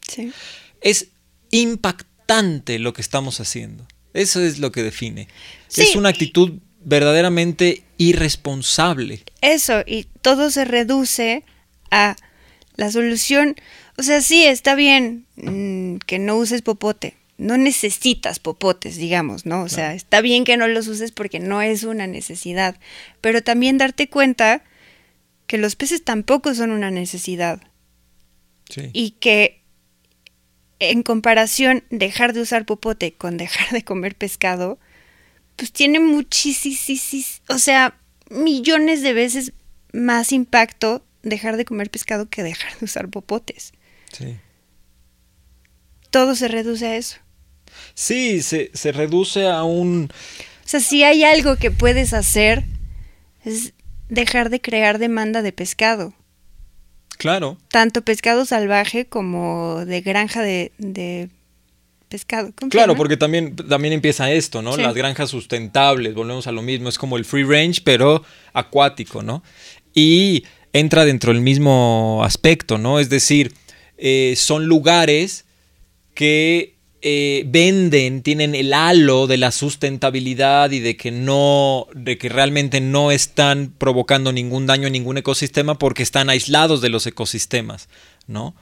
sí. Es impactante lo que estamos haciendo. Eso es lo que define. Sí. Es una actitud verdaderamente irresponsable. Eso, y todo se reduce a la solución. O sea, sí, está bien mm, que no uses popote. No necesitas popotes, digamos, ¿no? O sea, está bien que no los uses porque no es una necesidad. Pero también darte cuenta que los peces tampoco son una necesidad. Sí. Y que en comparación dejar de usar popote con dejar de comer pescado, pues tiene muchísimos, o sea, millones de veces más impacto dejar de comer pescado que dejar de usar popotes. Sí. Todo se reduce a eso. Sí, se, se reduce a un... O sea, si hay algo que puedes hacer es dejar de crear demanda de pescado. Claro, Tanto pescado salvaje como de granja de, de pescado. ¿Cómo se Claro, porque también, también empieza esto, ¿no? Sí. Las granjas sustentables, volvemos a lo mismo, es como el free range, pero acuático, ¿no? Y entra dentro del mismo aspecto, ¿no? Es decir, eh, son lugares que eh, venden, tienen el halo de la sustentabilidad y de que no, de que realmente no están provocando ningún daño a ningún ecosistema porque están aislados de los ecosistemas, ¿no?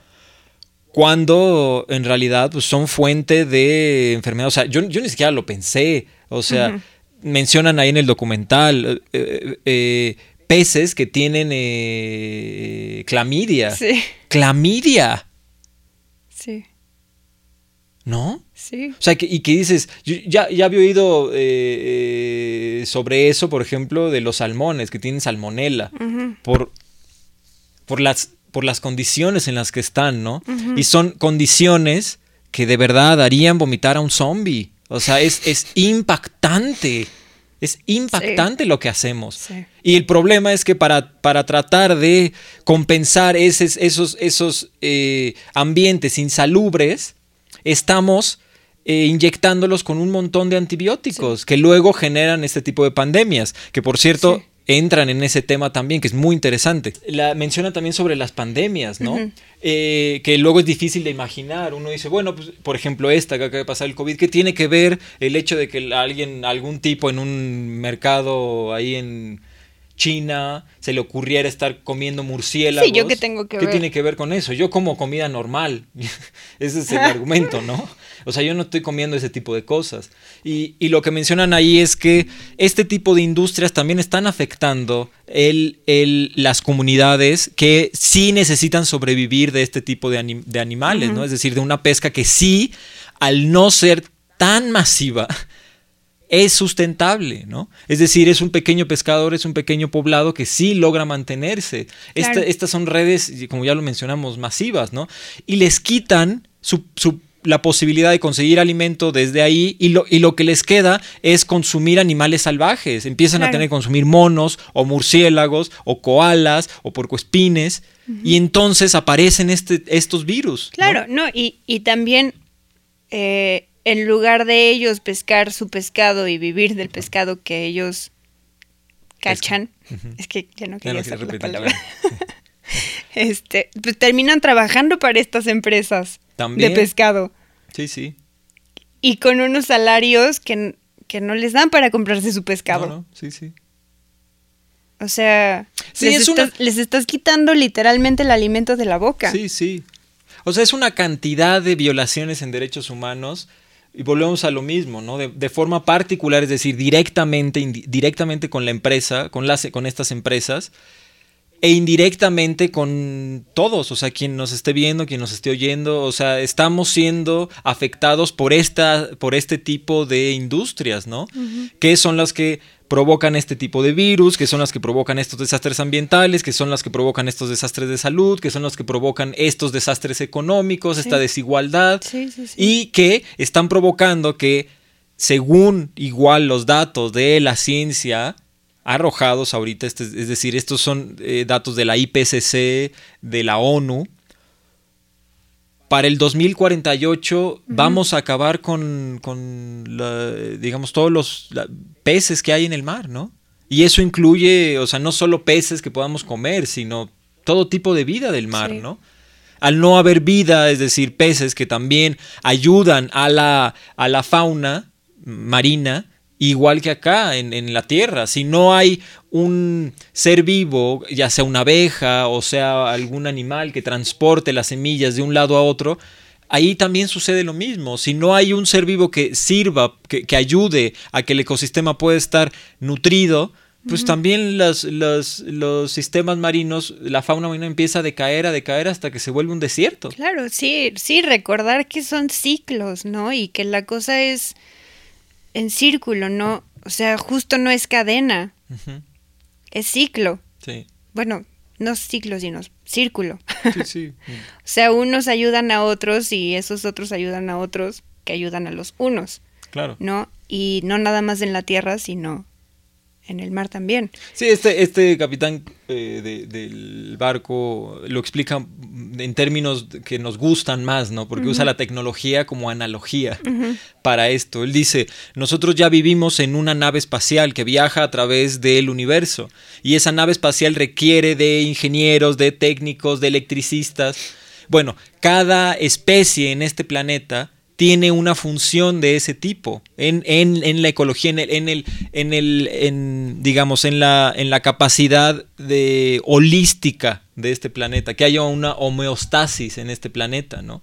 Cuando en realidad pues, son fuente de enfermedad. O sea, yo, yo ni siquiera lo pensé. O sea, mencionan ahí en el documental eh, eh, eh, peces que tienen eh, clamidia. Sí, Clamidia, sí, ¿no? sí. O sea, que, y que dices, yo ya, ya había oído eh, eh, sobre eso, por ejemplo, de los salmones que tienen salmonela por, por, las, por las condiciones en las que están, ¿no? Y son condiciones que de verdad harían vomitar a un zombie. O sea, es, es impactante. Es impactante lo que hacemos. Sí. Y el problema es que para, para tratar de compensar esos, esos, esos eh, ambientes insalubres, estamos eh, inyectándolos con un montón de antibióticos que luego generan este tipo de pandemias, que por cierto. Entran en ese tema también, que es muy interesante. La, menciona también sobre las pandemias, ¿no? Eh, que luego es difícil de imaginar. Uno dice, bueno, pues, por ejemplo, esta que acaba de pasar el COVID, ¿qué tiene que ver el hecho de que alguien, algún tipo en un mercado ahí en China se le ocurriera estar comiendo murciélagos? Sí, ¿yo qué tengo que ver? tiene que ver con eso? Yo como comida normal. ese es el argumento, ¿no? O sea, yo no estoy comiendo ese tipo de cosas. Y, y lo que mencionan ahí es que este tipo de industrias también están afectando el, el- las comunidades que sí necesitan sobrevivir de este tipo de, anim- de animales, ¿no? Es decir, de una pesca que sí, al no ser tan masiva, es sustentable, ¿no? Es decir, es un pequeño pescador, es un pequeño poblado que sí logra mantenerse. Esta- Claro. estas son redes, como ya lo mencionamos, masivas, ¿no? Y les quitan su, su- la posibilidad de conseguir alimento desde ahí y lo, y lo que les queda es consumir animales salvajes. Empiezan a tener que consumir monos o murciélagos o koalas o puercoespines y entonces aparecen este, estos virus. ¿no? Claro, no, y, y también eh, en lugar de ellos pescar su pescado y vivir del pescado que ellos cachan, es que ya no Ya no quería hacer la palabra, claro. este, pues terminan trabajando para estas empresas También. de pescado Sí, sí. y con unos salarios que, que no les dan para comprarse su pescado. No, no, sí, sí. O sea, Sí, les, es una- estás, les estás quitando literalmente el alimento de la boca. Sí, sí. O sea, es una cantidad de violaciones en derechos humanos y volvemos a lo mismo, ¿no? De, de forma particular, es decir, directamente, directamente con la empresa, con, las, con estas empresas e indirectamente con todos, o sea, quien nos esté viendo, quien nos esté oyendo, o sea, estamos siendo afectados por esta, por este tipo de industrias, ¿no? Que son las que provocan este tipo de virus, que son las que provocan estos desastres ambientales, que son las que provocan estos desastres de salud, que son las que provocan estos desastres económicos, esta desigualdad, y que están provocando que, según igual los datos de la ciencia, arrojados ahorita, este, es decir, estos son eh, datos de la IPCC, de la ONU, para el 2048 vamos a acabar con, digamos, todos los peces que hay en el mar, ¿no? Y eso incluye, o sea, no solo peces que podamos comer, sino todo tipo de vida del mar, ¿no? Al no haber vida, es decir, peces que también ayudan a la, a la fauna marina, igual que acá en, la Tierra. Si no hay un ser vivo, ya sea una abeja o sea algún animal que transporte las semillas de un lado a otro, ahí también sucede lo mismo. Si no hay un ser vivo que sirva, que, ayude a que el ecosistema pueda estar nutrido, pues también los, los, sistemas marinos, la fauna marina empieza a decaer, a decaer hasta que se vuelve un desierto. Claro, sí, sí, recordar que son ciclos, ¿no? Y que la cosa es en círculo, no, o sea, justo no es cadena, es ciclo. Sí. Bueno, no ciclo, sino círculo. Sí, sí. o sea, unos ayudan a otros y esos otros ayudan a otros que ayudan a los unos. Claro. ¿No? Y no nada más en la tierra, sino en el mar también. Sí, este, este capitán eh, del barco lo explica en términos que nos gustan más, ¿no? Porque usa la tecnología como analogía para esto. Él dice, nosotros ya vivimos en una nave espacial que viaja a través del universo y esa nave espacial requiere de ingenieros, de técnicos, de electricistas. Bueno, cada especie en este planeta tiene una función de ese tipo en, en, la ecología, en el, en el, en el en, digamos, en la, en la capacidad de holística de este planeta, que haya una homeostasis en este planeta, ¿no?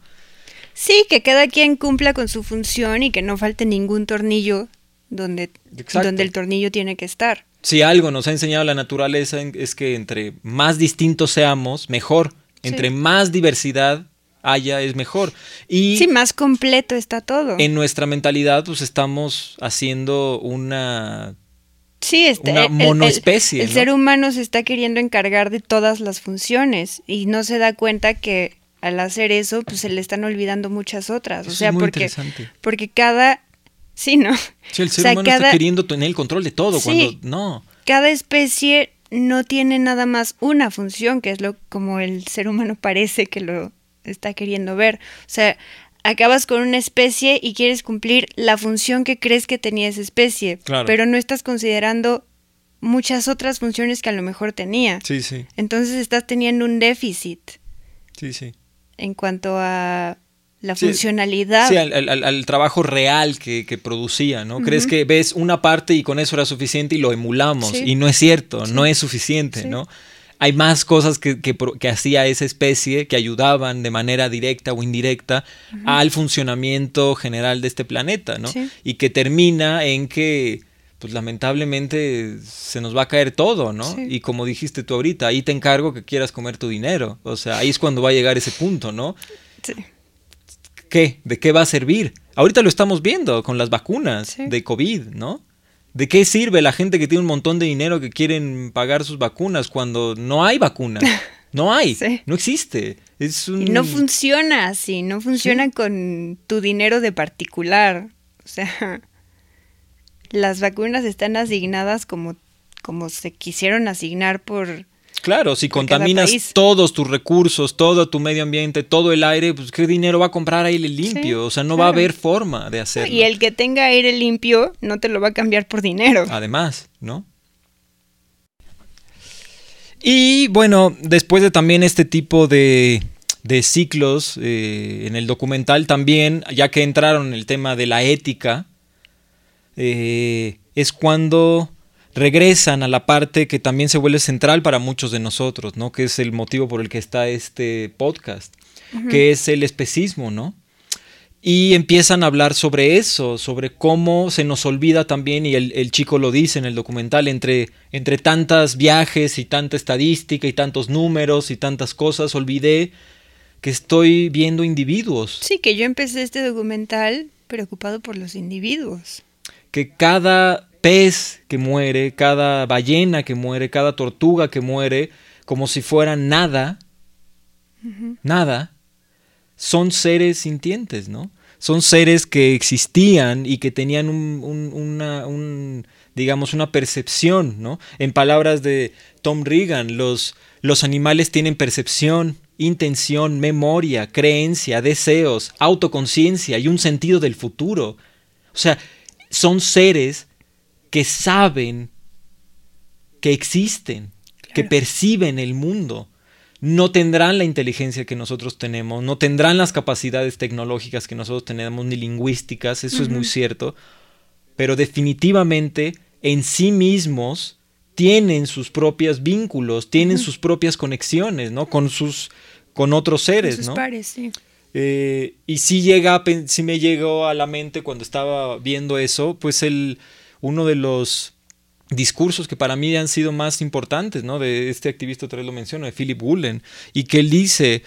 Sí, que cada quien cumpla con su función y que no falte ningún tornillo donde, donde el tornillo tiene que estar. Si algo nos ha enseñado la naturaleza es que entre más distintos seamos, mejor. Entre más diversidad, haya es mejor. Y sí, más completo está todo. En nuestra mentalidad, pues estamos haciendo una Sí, este, una monoespecie. El, ser humano se está queriendo encargar de todas las funciones y no se da cuenta que al hacer eso, pues se le están olvidando muchas otras. o sea, porque, porque cada. Sí, ¿no? Sí, el ser humano está queriendo tener el control de todo cuando no. Cada especie no tiene nada más una función, que es lo como el ser humano parece que lo está queriendo ver. O sea, acabas con una especie y quieres cumplir la función que crees que tenía esa especie, pero no estás considerando muchas otras funciones que a lo mejor tenía. Sí, sí. Entonces estás teniendo un déficit. Sí, sí. En cuanto a la funcionalidad. Sí, al, trabajo real que, producía, ¿no? Crees que ves una parte y con eso era suficiente y lo emulamos. Y no es cierto, no es suficiente, ¿no? Hay más cosas que, hacía esa especie que ayudaban de manera directa o indirecta al funcionamiento general de este planeta, ¿no? Y que termina en que, pues lamentablemente se nos va a caer todo, ¿no? Y como dijiste tú ahorita, ahí te encargo que quieras comer tu dinero. O sea, ahí es cuando va a llegar ese punto, ¿no? Sí. ¿Qué? ¿De qué va a servir? Ahorita lo estamos viendo con las vacunas de COVID, ¿no? ¿De qué sirve la gente que tiene un montón de dinero que quieren pagar sus vacunas cuando no hay vacunas? No hay, no existe. Es Y no funciona así, no funciona con tu dinero de particular. O sea, las vacunas están asignadas como, como se quisieron asignar por Claro, si contaminas todos tus recursos, todo tu medio ambiente, todo el aire, pues qué dinero va a comprar aire limpio, o sea, no va a haber forma de hacerlo. Y el que tenga aire limpio no te lo va a cambiar por dinero. Además, ¿no? Y bueno, después de también este tipo de, ciclos eh, en el documental también, ya que entraron en el tema de la ética, eh, es cuando regresan a la parte que también se vuelve central para muchos de nosotros, ¿no? Que es el motivo por el que está este podcast, que es el especismo, ¿no? Y empiezan a hablar sobre eso, sobre cómo se nos olvida también, y el, chico lo dice en el documental, entre, entre tantas viajes y tanta estadística y tantos números y tantas cosas, olvidé que estoy viendo individuos. Sí, que yo empecé este documental preocupado por los individuos. Que cada pez que muere, cada ballena que muere, cada tortuga que muere, como si fuera nada, nada, son seres sintientes, ¿no? Son seres que existían y que tenían un, una, digamos, una percepción, ¿no? En palabras de Tom Regan, los, los animales tienen percepción, intención, memoria, creencia, deseos, autoconciencia y un sentido del futuro. O sea, son seres que saben que existen, que perciben el mundo. No tendrán la inteligencia que nosotros tenemos, no tendrán las capacidades tecnológicas que nosotros tenemos, ni lingüísticas, eso es muy cierto, pero definitivamente en sí mismos tienen sus propios vínculos, tienen sus propias conexiones, ¿no? Con sus, con otros seres, sus ¿no? Pares, sí. Eh, y sí llega, sí me llegó a la mente cuando estaba viendo eso, pues el, uno de los discursos que para mí han sido más importantes, ¿no? De este activista otra vez lo menciono, de Philip Woolen, y que él dice,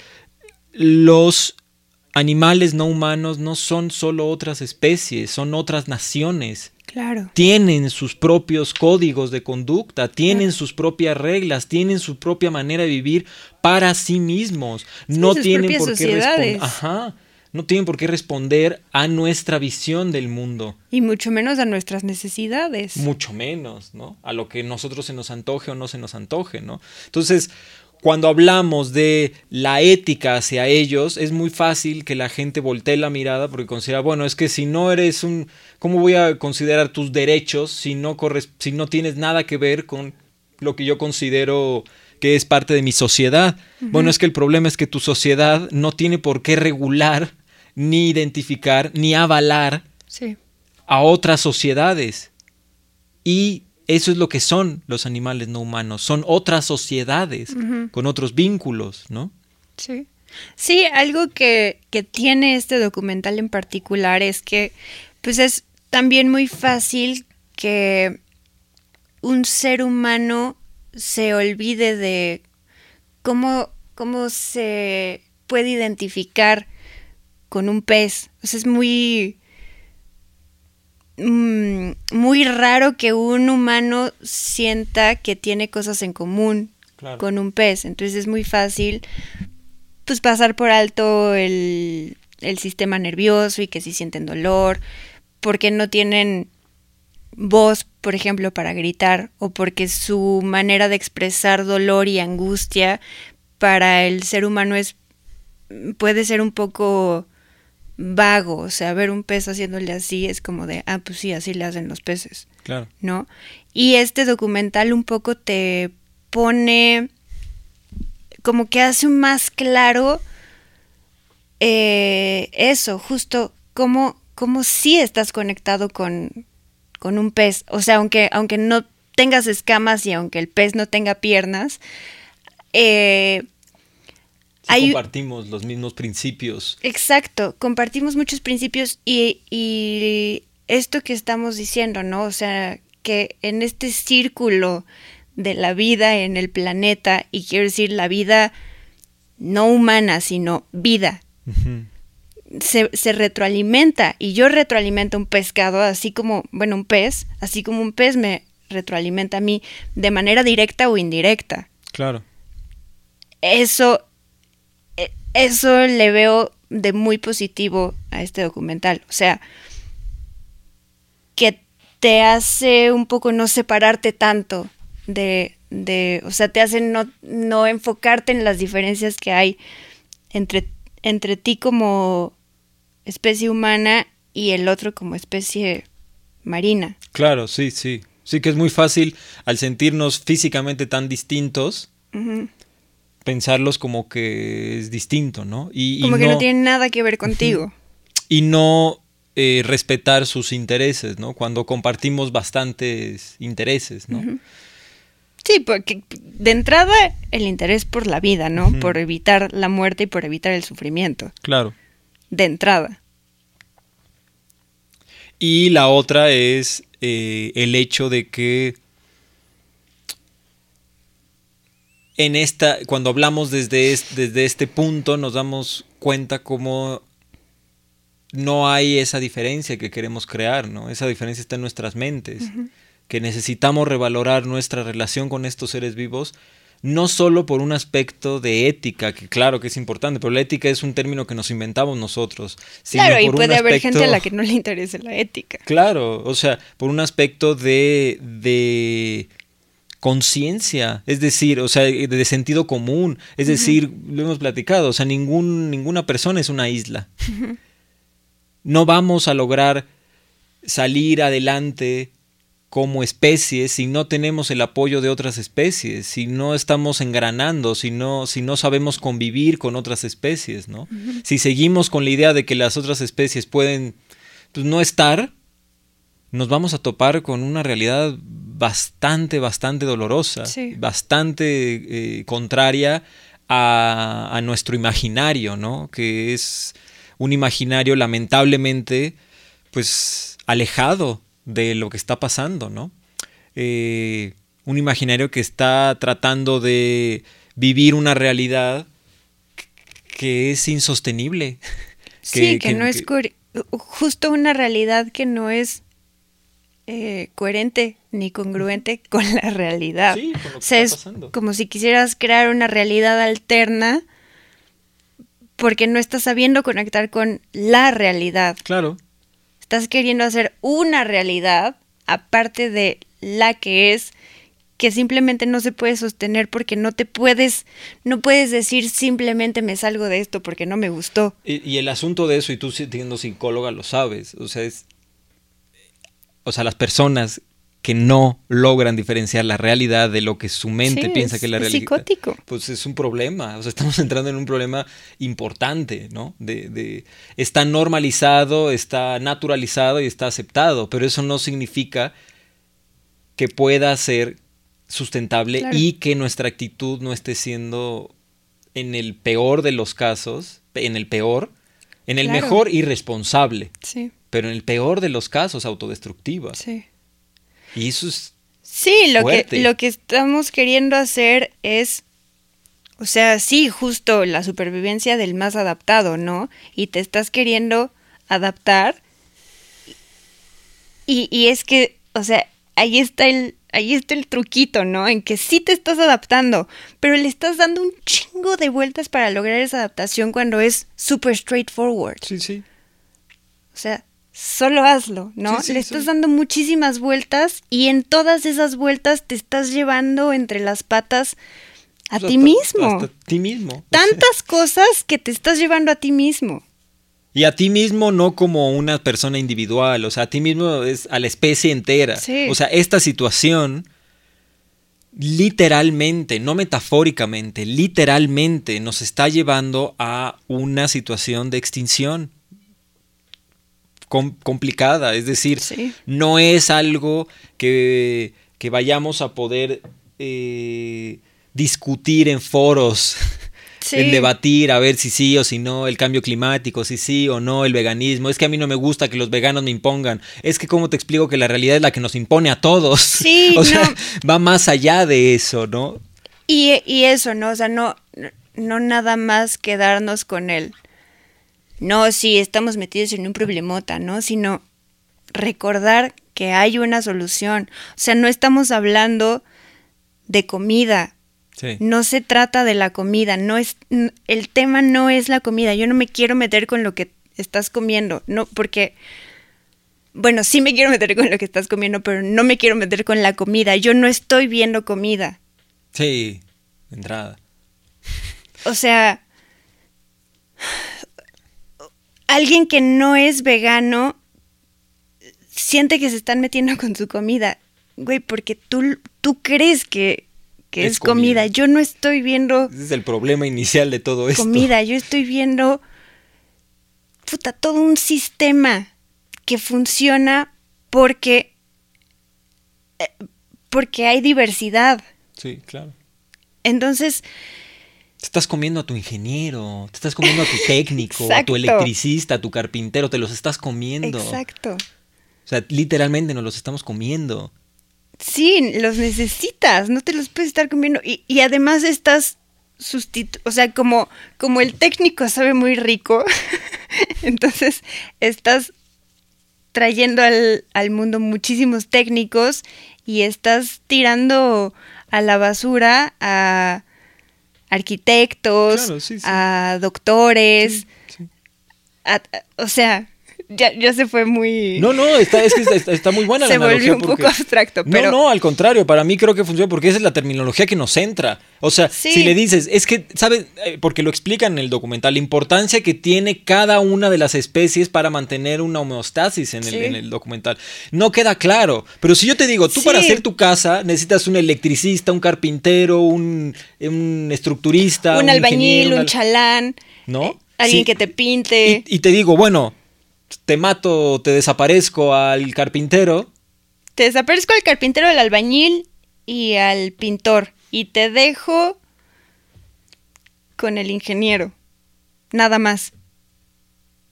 los animales no humanos no son solo otras especies, son otras naciones. Claro. Tienen sus propios códigos de conducta, tienen sus propias reglas, tienen su propia manera de vivir para sí mismos. no tienen por qué responder. Ajá. No tienen por qué responder a nuestra visión del mundo. Y mucho menos a nuestras necesidades. Mucho menos, ¿no? A lo que nosotros se nos antoje o no se nos antoje, ¿no? Entonces, cuando hablamos de la ética hacia ellos, es muy fácil que la gente voltee la mirada porque considera, bueno, es que si no eres un, ¿cómo voy a considerar tus derechos si no, si no tienes nada que ver con lo que yo considero que es parte de mi sociedad? Bueno, es que el problema es que tu sociedad no tiene por qué regular, ni identificar, ni avalar a otras sociedades. Y eso es lo que son los animales no humanos, son otras sociedades con otros vínculos, ¿no? Sí. Sí, algo que, que, tiene este documental en particular es que pues es también muy fácil que un ser humano se olvide de cómo, cómo se puede identificar con un pez. O sea, es muy Mm, muy raro que un humano sienta que tiene cosas en común con un pez. Entonces es muy fácil pues pasar por alto el, el sistema nervioso y que si sienten dolor, porque no tienen voz, por ejemplo, para gritar, o porque su manera de expresar dolor y angustia para el ser humano es puede ser un poco vago, o sea, ver un pez haciéndole así es como de, ah, pues sí, así le hacen los peces. Claro. ¿No? Y este documental un poco te pone, como que hace más claro eh, eso, justo como, como si estás conectado con, con un pez. O sea, aunque, aunque no tengas escamas y aunque el pez no tenga piernas, eh, compartimos los mismos principios. Exacto, compartimos muchos principios y, y esto que estamos diciendo, ¿no? O sea, que en este círculo de la vida en el planeta, y quiero decir la vida no humana, sino vida, se, se, retroalimenta. Y yo retroalimento un pescado, así como, bueno, un pez, así como un pez me retroalimenta a mí de manera directa o indirecta. Claro. Eso eso le veo de muy positivo a este documental. O sea, que te hace un poco no separarte tanto de, de o sea, te hace no, no enfocarte en las diferencias que hay entre, entre ti como especie humana y el otro como especie marina. Claro, sí, sí. Sí que es muy fácil al sentirnos físicamente tan distintos, pensarlos como que es distinto, ¿no? Y, como que no, tiene nada que ver contigo. Y no eh, respetar sus intereses, ¿no? Cuando compartimos bastantes intereses, ¿no? Sí, porque de entrada el interés por la vida, ¿no? Por evitar la muerte y por evitar el sufrimiento. Claro. De entrada. Y la otra es eh, el hecho de que en esta, cuando hablamos desde este, desde este punto, nos damos cuenta cómo no hay esa diferencia que queremos crear, ¿no? Esa diferencia está en nuestras mentes. que necesitamos revalorar nuestra relación con estos seres vivos, no solo por un aspecto de ética, que claro que es importante, pero la ética es un término que nos inventamos nosotros. claro, y puede haber gente a la que no le interese la ética. Claro, o sea, por un aspecto de, de conciencia, es decir, o sea, de sentido común, es decir, lo hemos platicado, o sea, ningún, ninguna persona es una isla. No vamos a lograr salir adelante como especie si no tenemos el apoyo de otras especies, si no estamos engranando, si no, si no sabemos convivir con otras especies, ¿no? Si seguimos con la idea de que las otras especies pueden pues, no estar, nos vamos a topar con una realidad bastante, bastante dolorosa, bastante eh, contraria a, a, nuestro imaginario, ¿no? Que es un imaginario lamentablemente, pues, alejado de lo que está pasando, ¿no? Eh, un imaginario que está tratando de vivir una realidad que es insostenible. sí, que, no es justo una realidad que no es eh, coherente ni congruente con la realidad. Sí, con lo que está pasando. como si quisieras crear una realidad alterna porque no estás sabiendo conectar con la realidad. Claro. Estás queriendo hacer una realidad aparte de la que es que simplemente no se puede sostener porque no te puedes, no puedes decir simplemente me salgo de esto porque no me gustó. Y, el asunto de eso, y tú siendo psicóloga lo sabes, o sea, es, o sea, las personas que no logran diferenciar la realidad de lo que su mente piensa que es la realidad. psicótico. Pues es un problema, o sea, estamos entrando en un problema importante, ¿no? De, de, está normalizado, está naturalizado y está aceptado, pero eso no significa que pueda ser sustentable y que nuestra actitud no esté siendo en el peor de los casos, en el peor, en el mejor irresponsable, sí. pero en el peor de los casos autodestructiva. Sí. Y eso es... Sí, lo que, lo que estamos queriendo hacer es, o sea, sí, justo la supervivencia del más adaptado, ¿no? Y te estás queriendo adaptar. Y, y es que, o sea, ahí está el, ahí está el truquito, ¿no? En que sí te estás adaptando, pero le estás dando un chingo de vueltas para lograr esa adaptación cuando es súper straightforward. Sí, sí. O sea, solo hazlo, ¿no? Le estás dando muchísimas vueltas y en todas esas vueltas te estás llevando entre las patas a ti mismo. a ti mismo. Tantas cosas que te estás llevando a ti mismo. Y a ti mismo no como una persona individual, o sea, a ti mismo es a la especie entera. O sea, esta situación literalmente, no metafóricamente, literalmente nos está llevando a una situación de extinción complicada, es decir, no es algo que, que vayamos a poder eh, discutir en foros, en debatir a ver si sí o si no el cambio climático, si sí o no el veganismo. Es que a mí no me gusta que los veganos me impongan. Es que cómo te explico que la realidad es la que nos impone a todos. Sí, o sea, va más allá de eso, ¿no? Y, y eso, ¿no? O sea, no, no nada más quedarnos con él no, sí, estamos metidos en un problemota, ¿no? Sino recordar que hay una solución. O sea, no estamos hablando de comida. No se trata de la comida, no es el tema no es la comida. Yo no me quiero meter con lo que estás comiendo, no porque bueno, sí me quiero meter con lo que estás comiendo, pero no me quiero meter con la comida. Yo no estoy viendo comida. Sí, entrada. O sea, alguien que no es vegano siente que se están metiendo con su comida. Güey, porque tú, tú crees que, es, comida. Yo no estoy viendo... Ese es el problema inicial de todo esto. Comida, yo estoy viendo... Puta, todo un sistema que funciona porque... Eh, porque hay diversidad. Sí, claro. Entonces, te estás comiendo a tu ingeniero, te estás comiendo a tu técnico, a tu electricista, a tu carpintero, te los estás comiendo. Exacto. O sea, literalmente nos los estamos comiendo. Sí, los necesitas, no te los puedes estar comiendo. Y, y además estás sustitu o sea, como, como el técnico sabe muy rico, entonces estás trayendo al, al mundo muchísimos técnicos y estás tirando a la basura a arquitectos, Claro, sí, sí. a doctores, Sí. a- a- o sea, ya, ya se fue muy... No, no, está, es que está, está muy buena la se volvió un porque- poco abstracto, pero... No, no, al contrario, para mí creo que funciona porque esa es la terminología que nos centra. O sea, Sí. si le dices, es que, ¿sabes? Eh, Porque lo explican en el documental, la importancia que tiene cada una de las especies para mantener una homeostasis en el, Sí. en el documental. No queda claro, pero si yo te digo, tú Sí. para hacer tu casa necesitas un electricista, un carpintero, un, un estructurista, un albañil, un al- chalán, ¿No? eh, alguien que te pinte. Y, y te digo, bueno, te mato, te desaparezco al carpintero. Te desaparezco al carpintero, al albañil y al pintor. Y te dejo con el ingeniero. Nada más.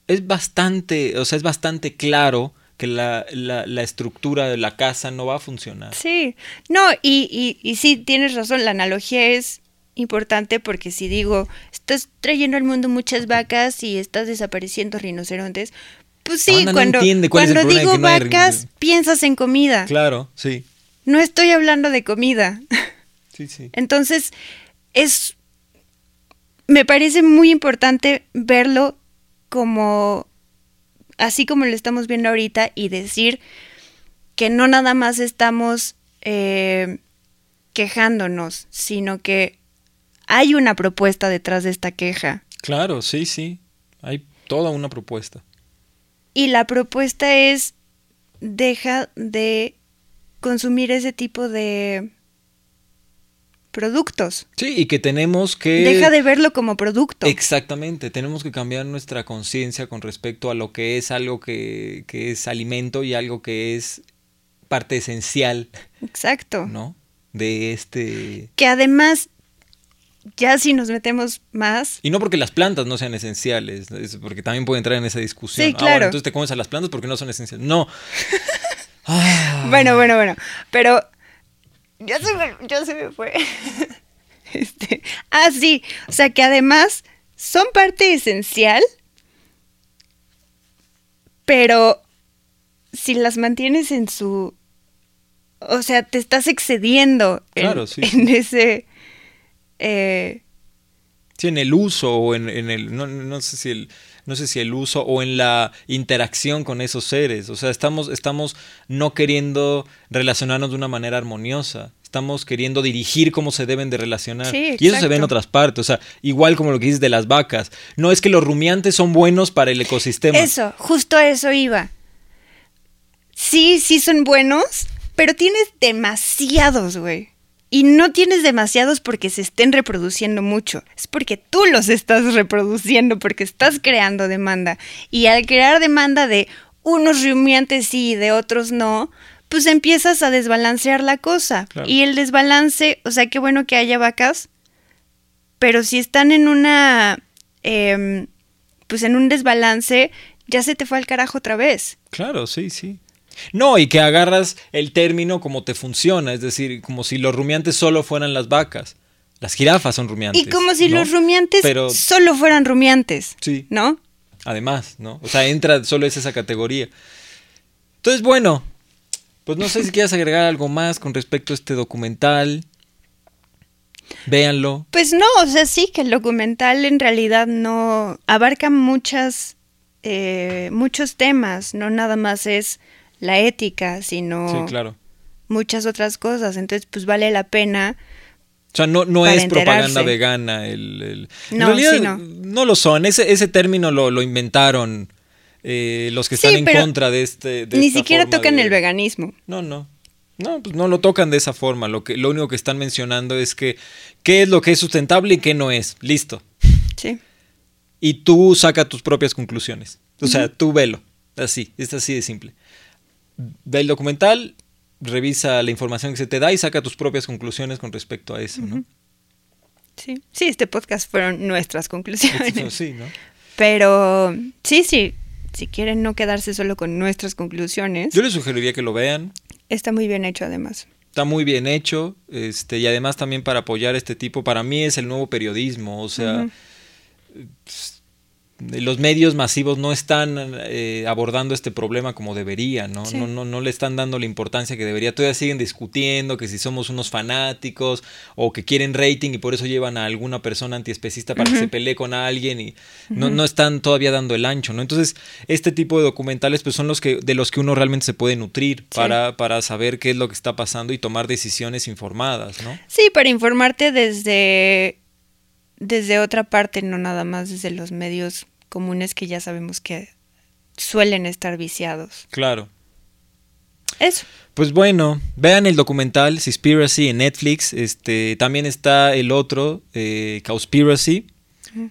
es bastante, o sea, es bastante claro que la, la- la estructura de la casa no va a funcionar. Sí. No, y, y, y sí, tienes razón. La analogía es importante porque si digo, estás trayendo al mundo muchas vacas y estás desapareciendo rinocerontes, pues sí, no cuando, entiende cuál es el cuando digo no vacas, piensas en comida. Claro, sí, No estoy hablando de comida. sí, sí. Entonces, es. Me parece muy importante verlo como. Así como lo estamos viendo ahorita y decir que no nada más estamos eh, quejándonos, sino que hay una propuesta detrás de esta queja. Claro, sí, sí. Hay toda una propuesta. Y la propuesta es deja de consumir ese tipo de productos. Sí, y que tenemos que... Deja de verlo como producto. Exactamente, tenemos que cambiar nuestra conciencia con respecto a lo que es algo que, que es alimento y algo que es parte esencial, Exacto. ¿no? De este... Que además, ya si nos metemos más, Y no porque las plantas no sean esenciales, es porque también puede entrar en esa discusión. Sí, Ah, bueno, claro. entonces te comes a las plantas porque no son esenciales. No. Ah. bueno, bueno, bueno, pero ya se me, ya se me fue. este, ah, sí, o sea que además son parte esencial, pero si las mantienes en su, o sea, te estás excediendo en, Claro, sí, en ese, eh, Sí, en el uso o en, en el. No, no sé si el. No sé si el uso o en la interacción con esos seres. O sea, estamos, estamos no queriendo relacionarnos de una manera armoniosa. Estamos queriendo dirigir cómo se deben de relacionar. Sí, y eso se ve en otras partes. O sea, igual como lo que dices de las vacas. No es que los rumiantes son buenos para el ecosistema. Eso, justo a eso iba. Sí, sí son buenos, pero tienes demasiados, güey. Y no tienes demasiados porque se estén reproduciendo mucho. Es porque tú los estás reproduciendo, porque estás creando demanda. Y al crear demanda de unos rumiantes sí y de otros no, pues empiezas a desbalancear la cosa. Claro. Y el desbalance, o sea, qué bueno que haya vacas, pero si están en una, em, pues en un desbalance, ya se te fue al carajo otra vez. Claro, sí, sí. No, y que agarras el término como te funciona, es decir, como si los rumiantes solo fueran las vacas. Las jirafas son rumiantes. Y como si ¿no? los rumiantes Pero solo fueran rumiantes, sí, ¿no? además, ¿no? O sea, entra solo es esa categoría. Entonces, bueno, pues no sé si quieres agregar algo más con respecto a este documental. Véanlo. Pues no, o sea, sí que el documental en realidad no abarca muchas, eh, muchos temas, no nada más es la ética, sino Sí, claro. muchas otras cosas. Entonces, pues vale la pena. O sea, no, no es propaganda vegana. El, el- en No, realidad sí, no. no lo son. Ese, ese término lo, lo inventaron eh, los que Sí, están en contra de este. de Ni esta siquiera forma tocan de- el veganismo. No, no. No, pues no lo tocan de esa forma. Lo, que, lo único que están mencionando es que qué es lo que es sustentable y qué no es. Listo. Sí. Y tú saca tus propias conclusiones. O sea, tú velo. Así, es así de simple. Ve el documental, revisa la información que se te da y saca tus propias conclusiones con respecto a eso, ¿no? Sí. Sí, este podcast fueron nuestras conclusiones. Eso sí, ¿no? Pero sí, sí, si quieren no quedarse solo con nuestras conclusiones, Yo les sugeriría que lo vean. está muy bien hecho además. Está muy bien hecho. Este, y además también para apoyar este tipo, para mí es el nuevo periodismo. O sea. Los medios masivos no están eh, abordando este problema como deberían, ¿no? ¿no? No, no, le están dando la importancia que debería. Todavía siguen discutiendo que si somos unos fanáticos o que quieren rating y por eso llevan a alguna persona antiespecista para que se pelee con alguien y no, no están todavía dando el ancho, ¿no? Entonces, este tipo de documentales pues son los que de los que uno realmente se puede nutrir para, para saber qué es lo que está pasando y tomar decisiones informadas, ¿no? Sí, para informarte desde desde otra parte, no nada más desde los medios comunes que ya sabemos que suelen estar viciados. Claro. Eso. Pues bueno, vean el documental Conspiracy en Netflix. Este, también está el otro, eh, Cowspiracy.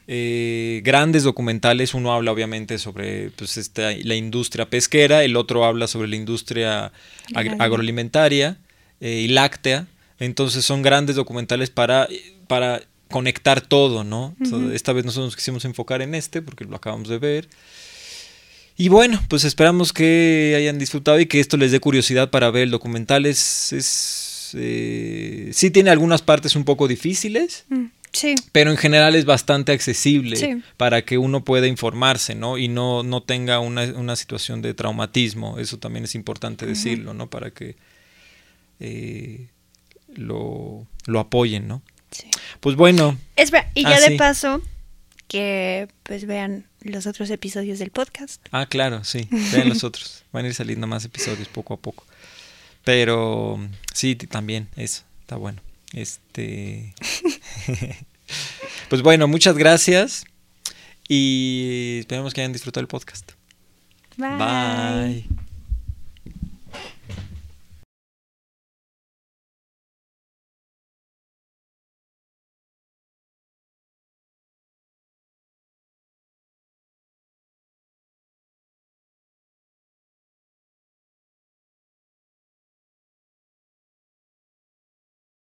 Eh, grandes documentales. Uno habla obviamente sobre pues, esta, la industria pesquera, el otro habla sobre la industria agroalimentaria eh, y láctea. Entonces son grandes documentales para, para conectar todo, ¿no? Esta vez nosotros nos quisimos enfocar en este porque lo acabamos de ver. Y bueno, pues esperamos que hayan disfrutado y que esto les dé curiosidad para ver el documental. Es, es eh, sí tiene algunas partes un poco difíciles, mm, sí. pero en general es bastante accesible para que uno pueda informarse, ¿no? Y no, no tenga una, una situación de traumatismo. Eso también es importante decirlo, ¿no? Para que eh, lo, lo apoyen, ¿no? Pues bueno. Espera, y ya ah, de paso, que pues vean los otros episodios del podcast. Ah, claro, sí, vean los otros. Van a ir saliendo más episodios poco a poco. Pero sí, también, eso, está bueno. Este. pues bueno, muchas gracias. Y esperemos que hayan disfrutado el podcast. Bye. Bye.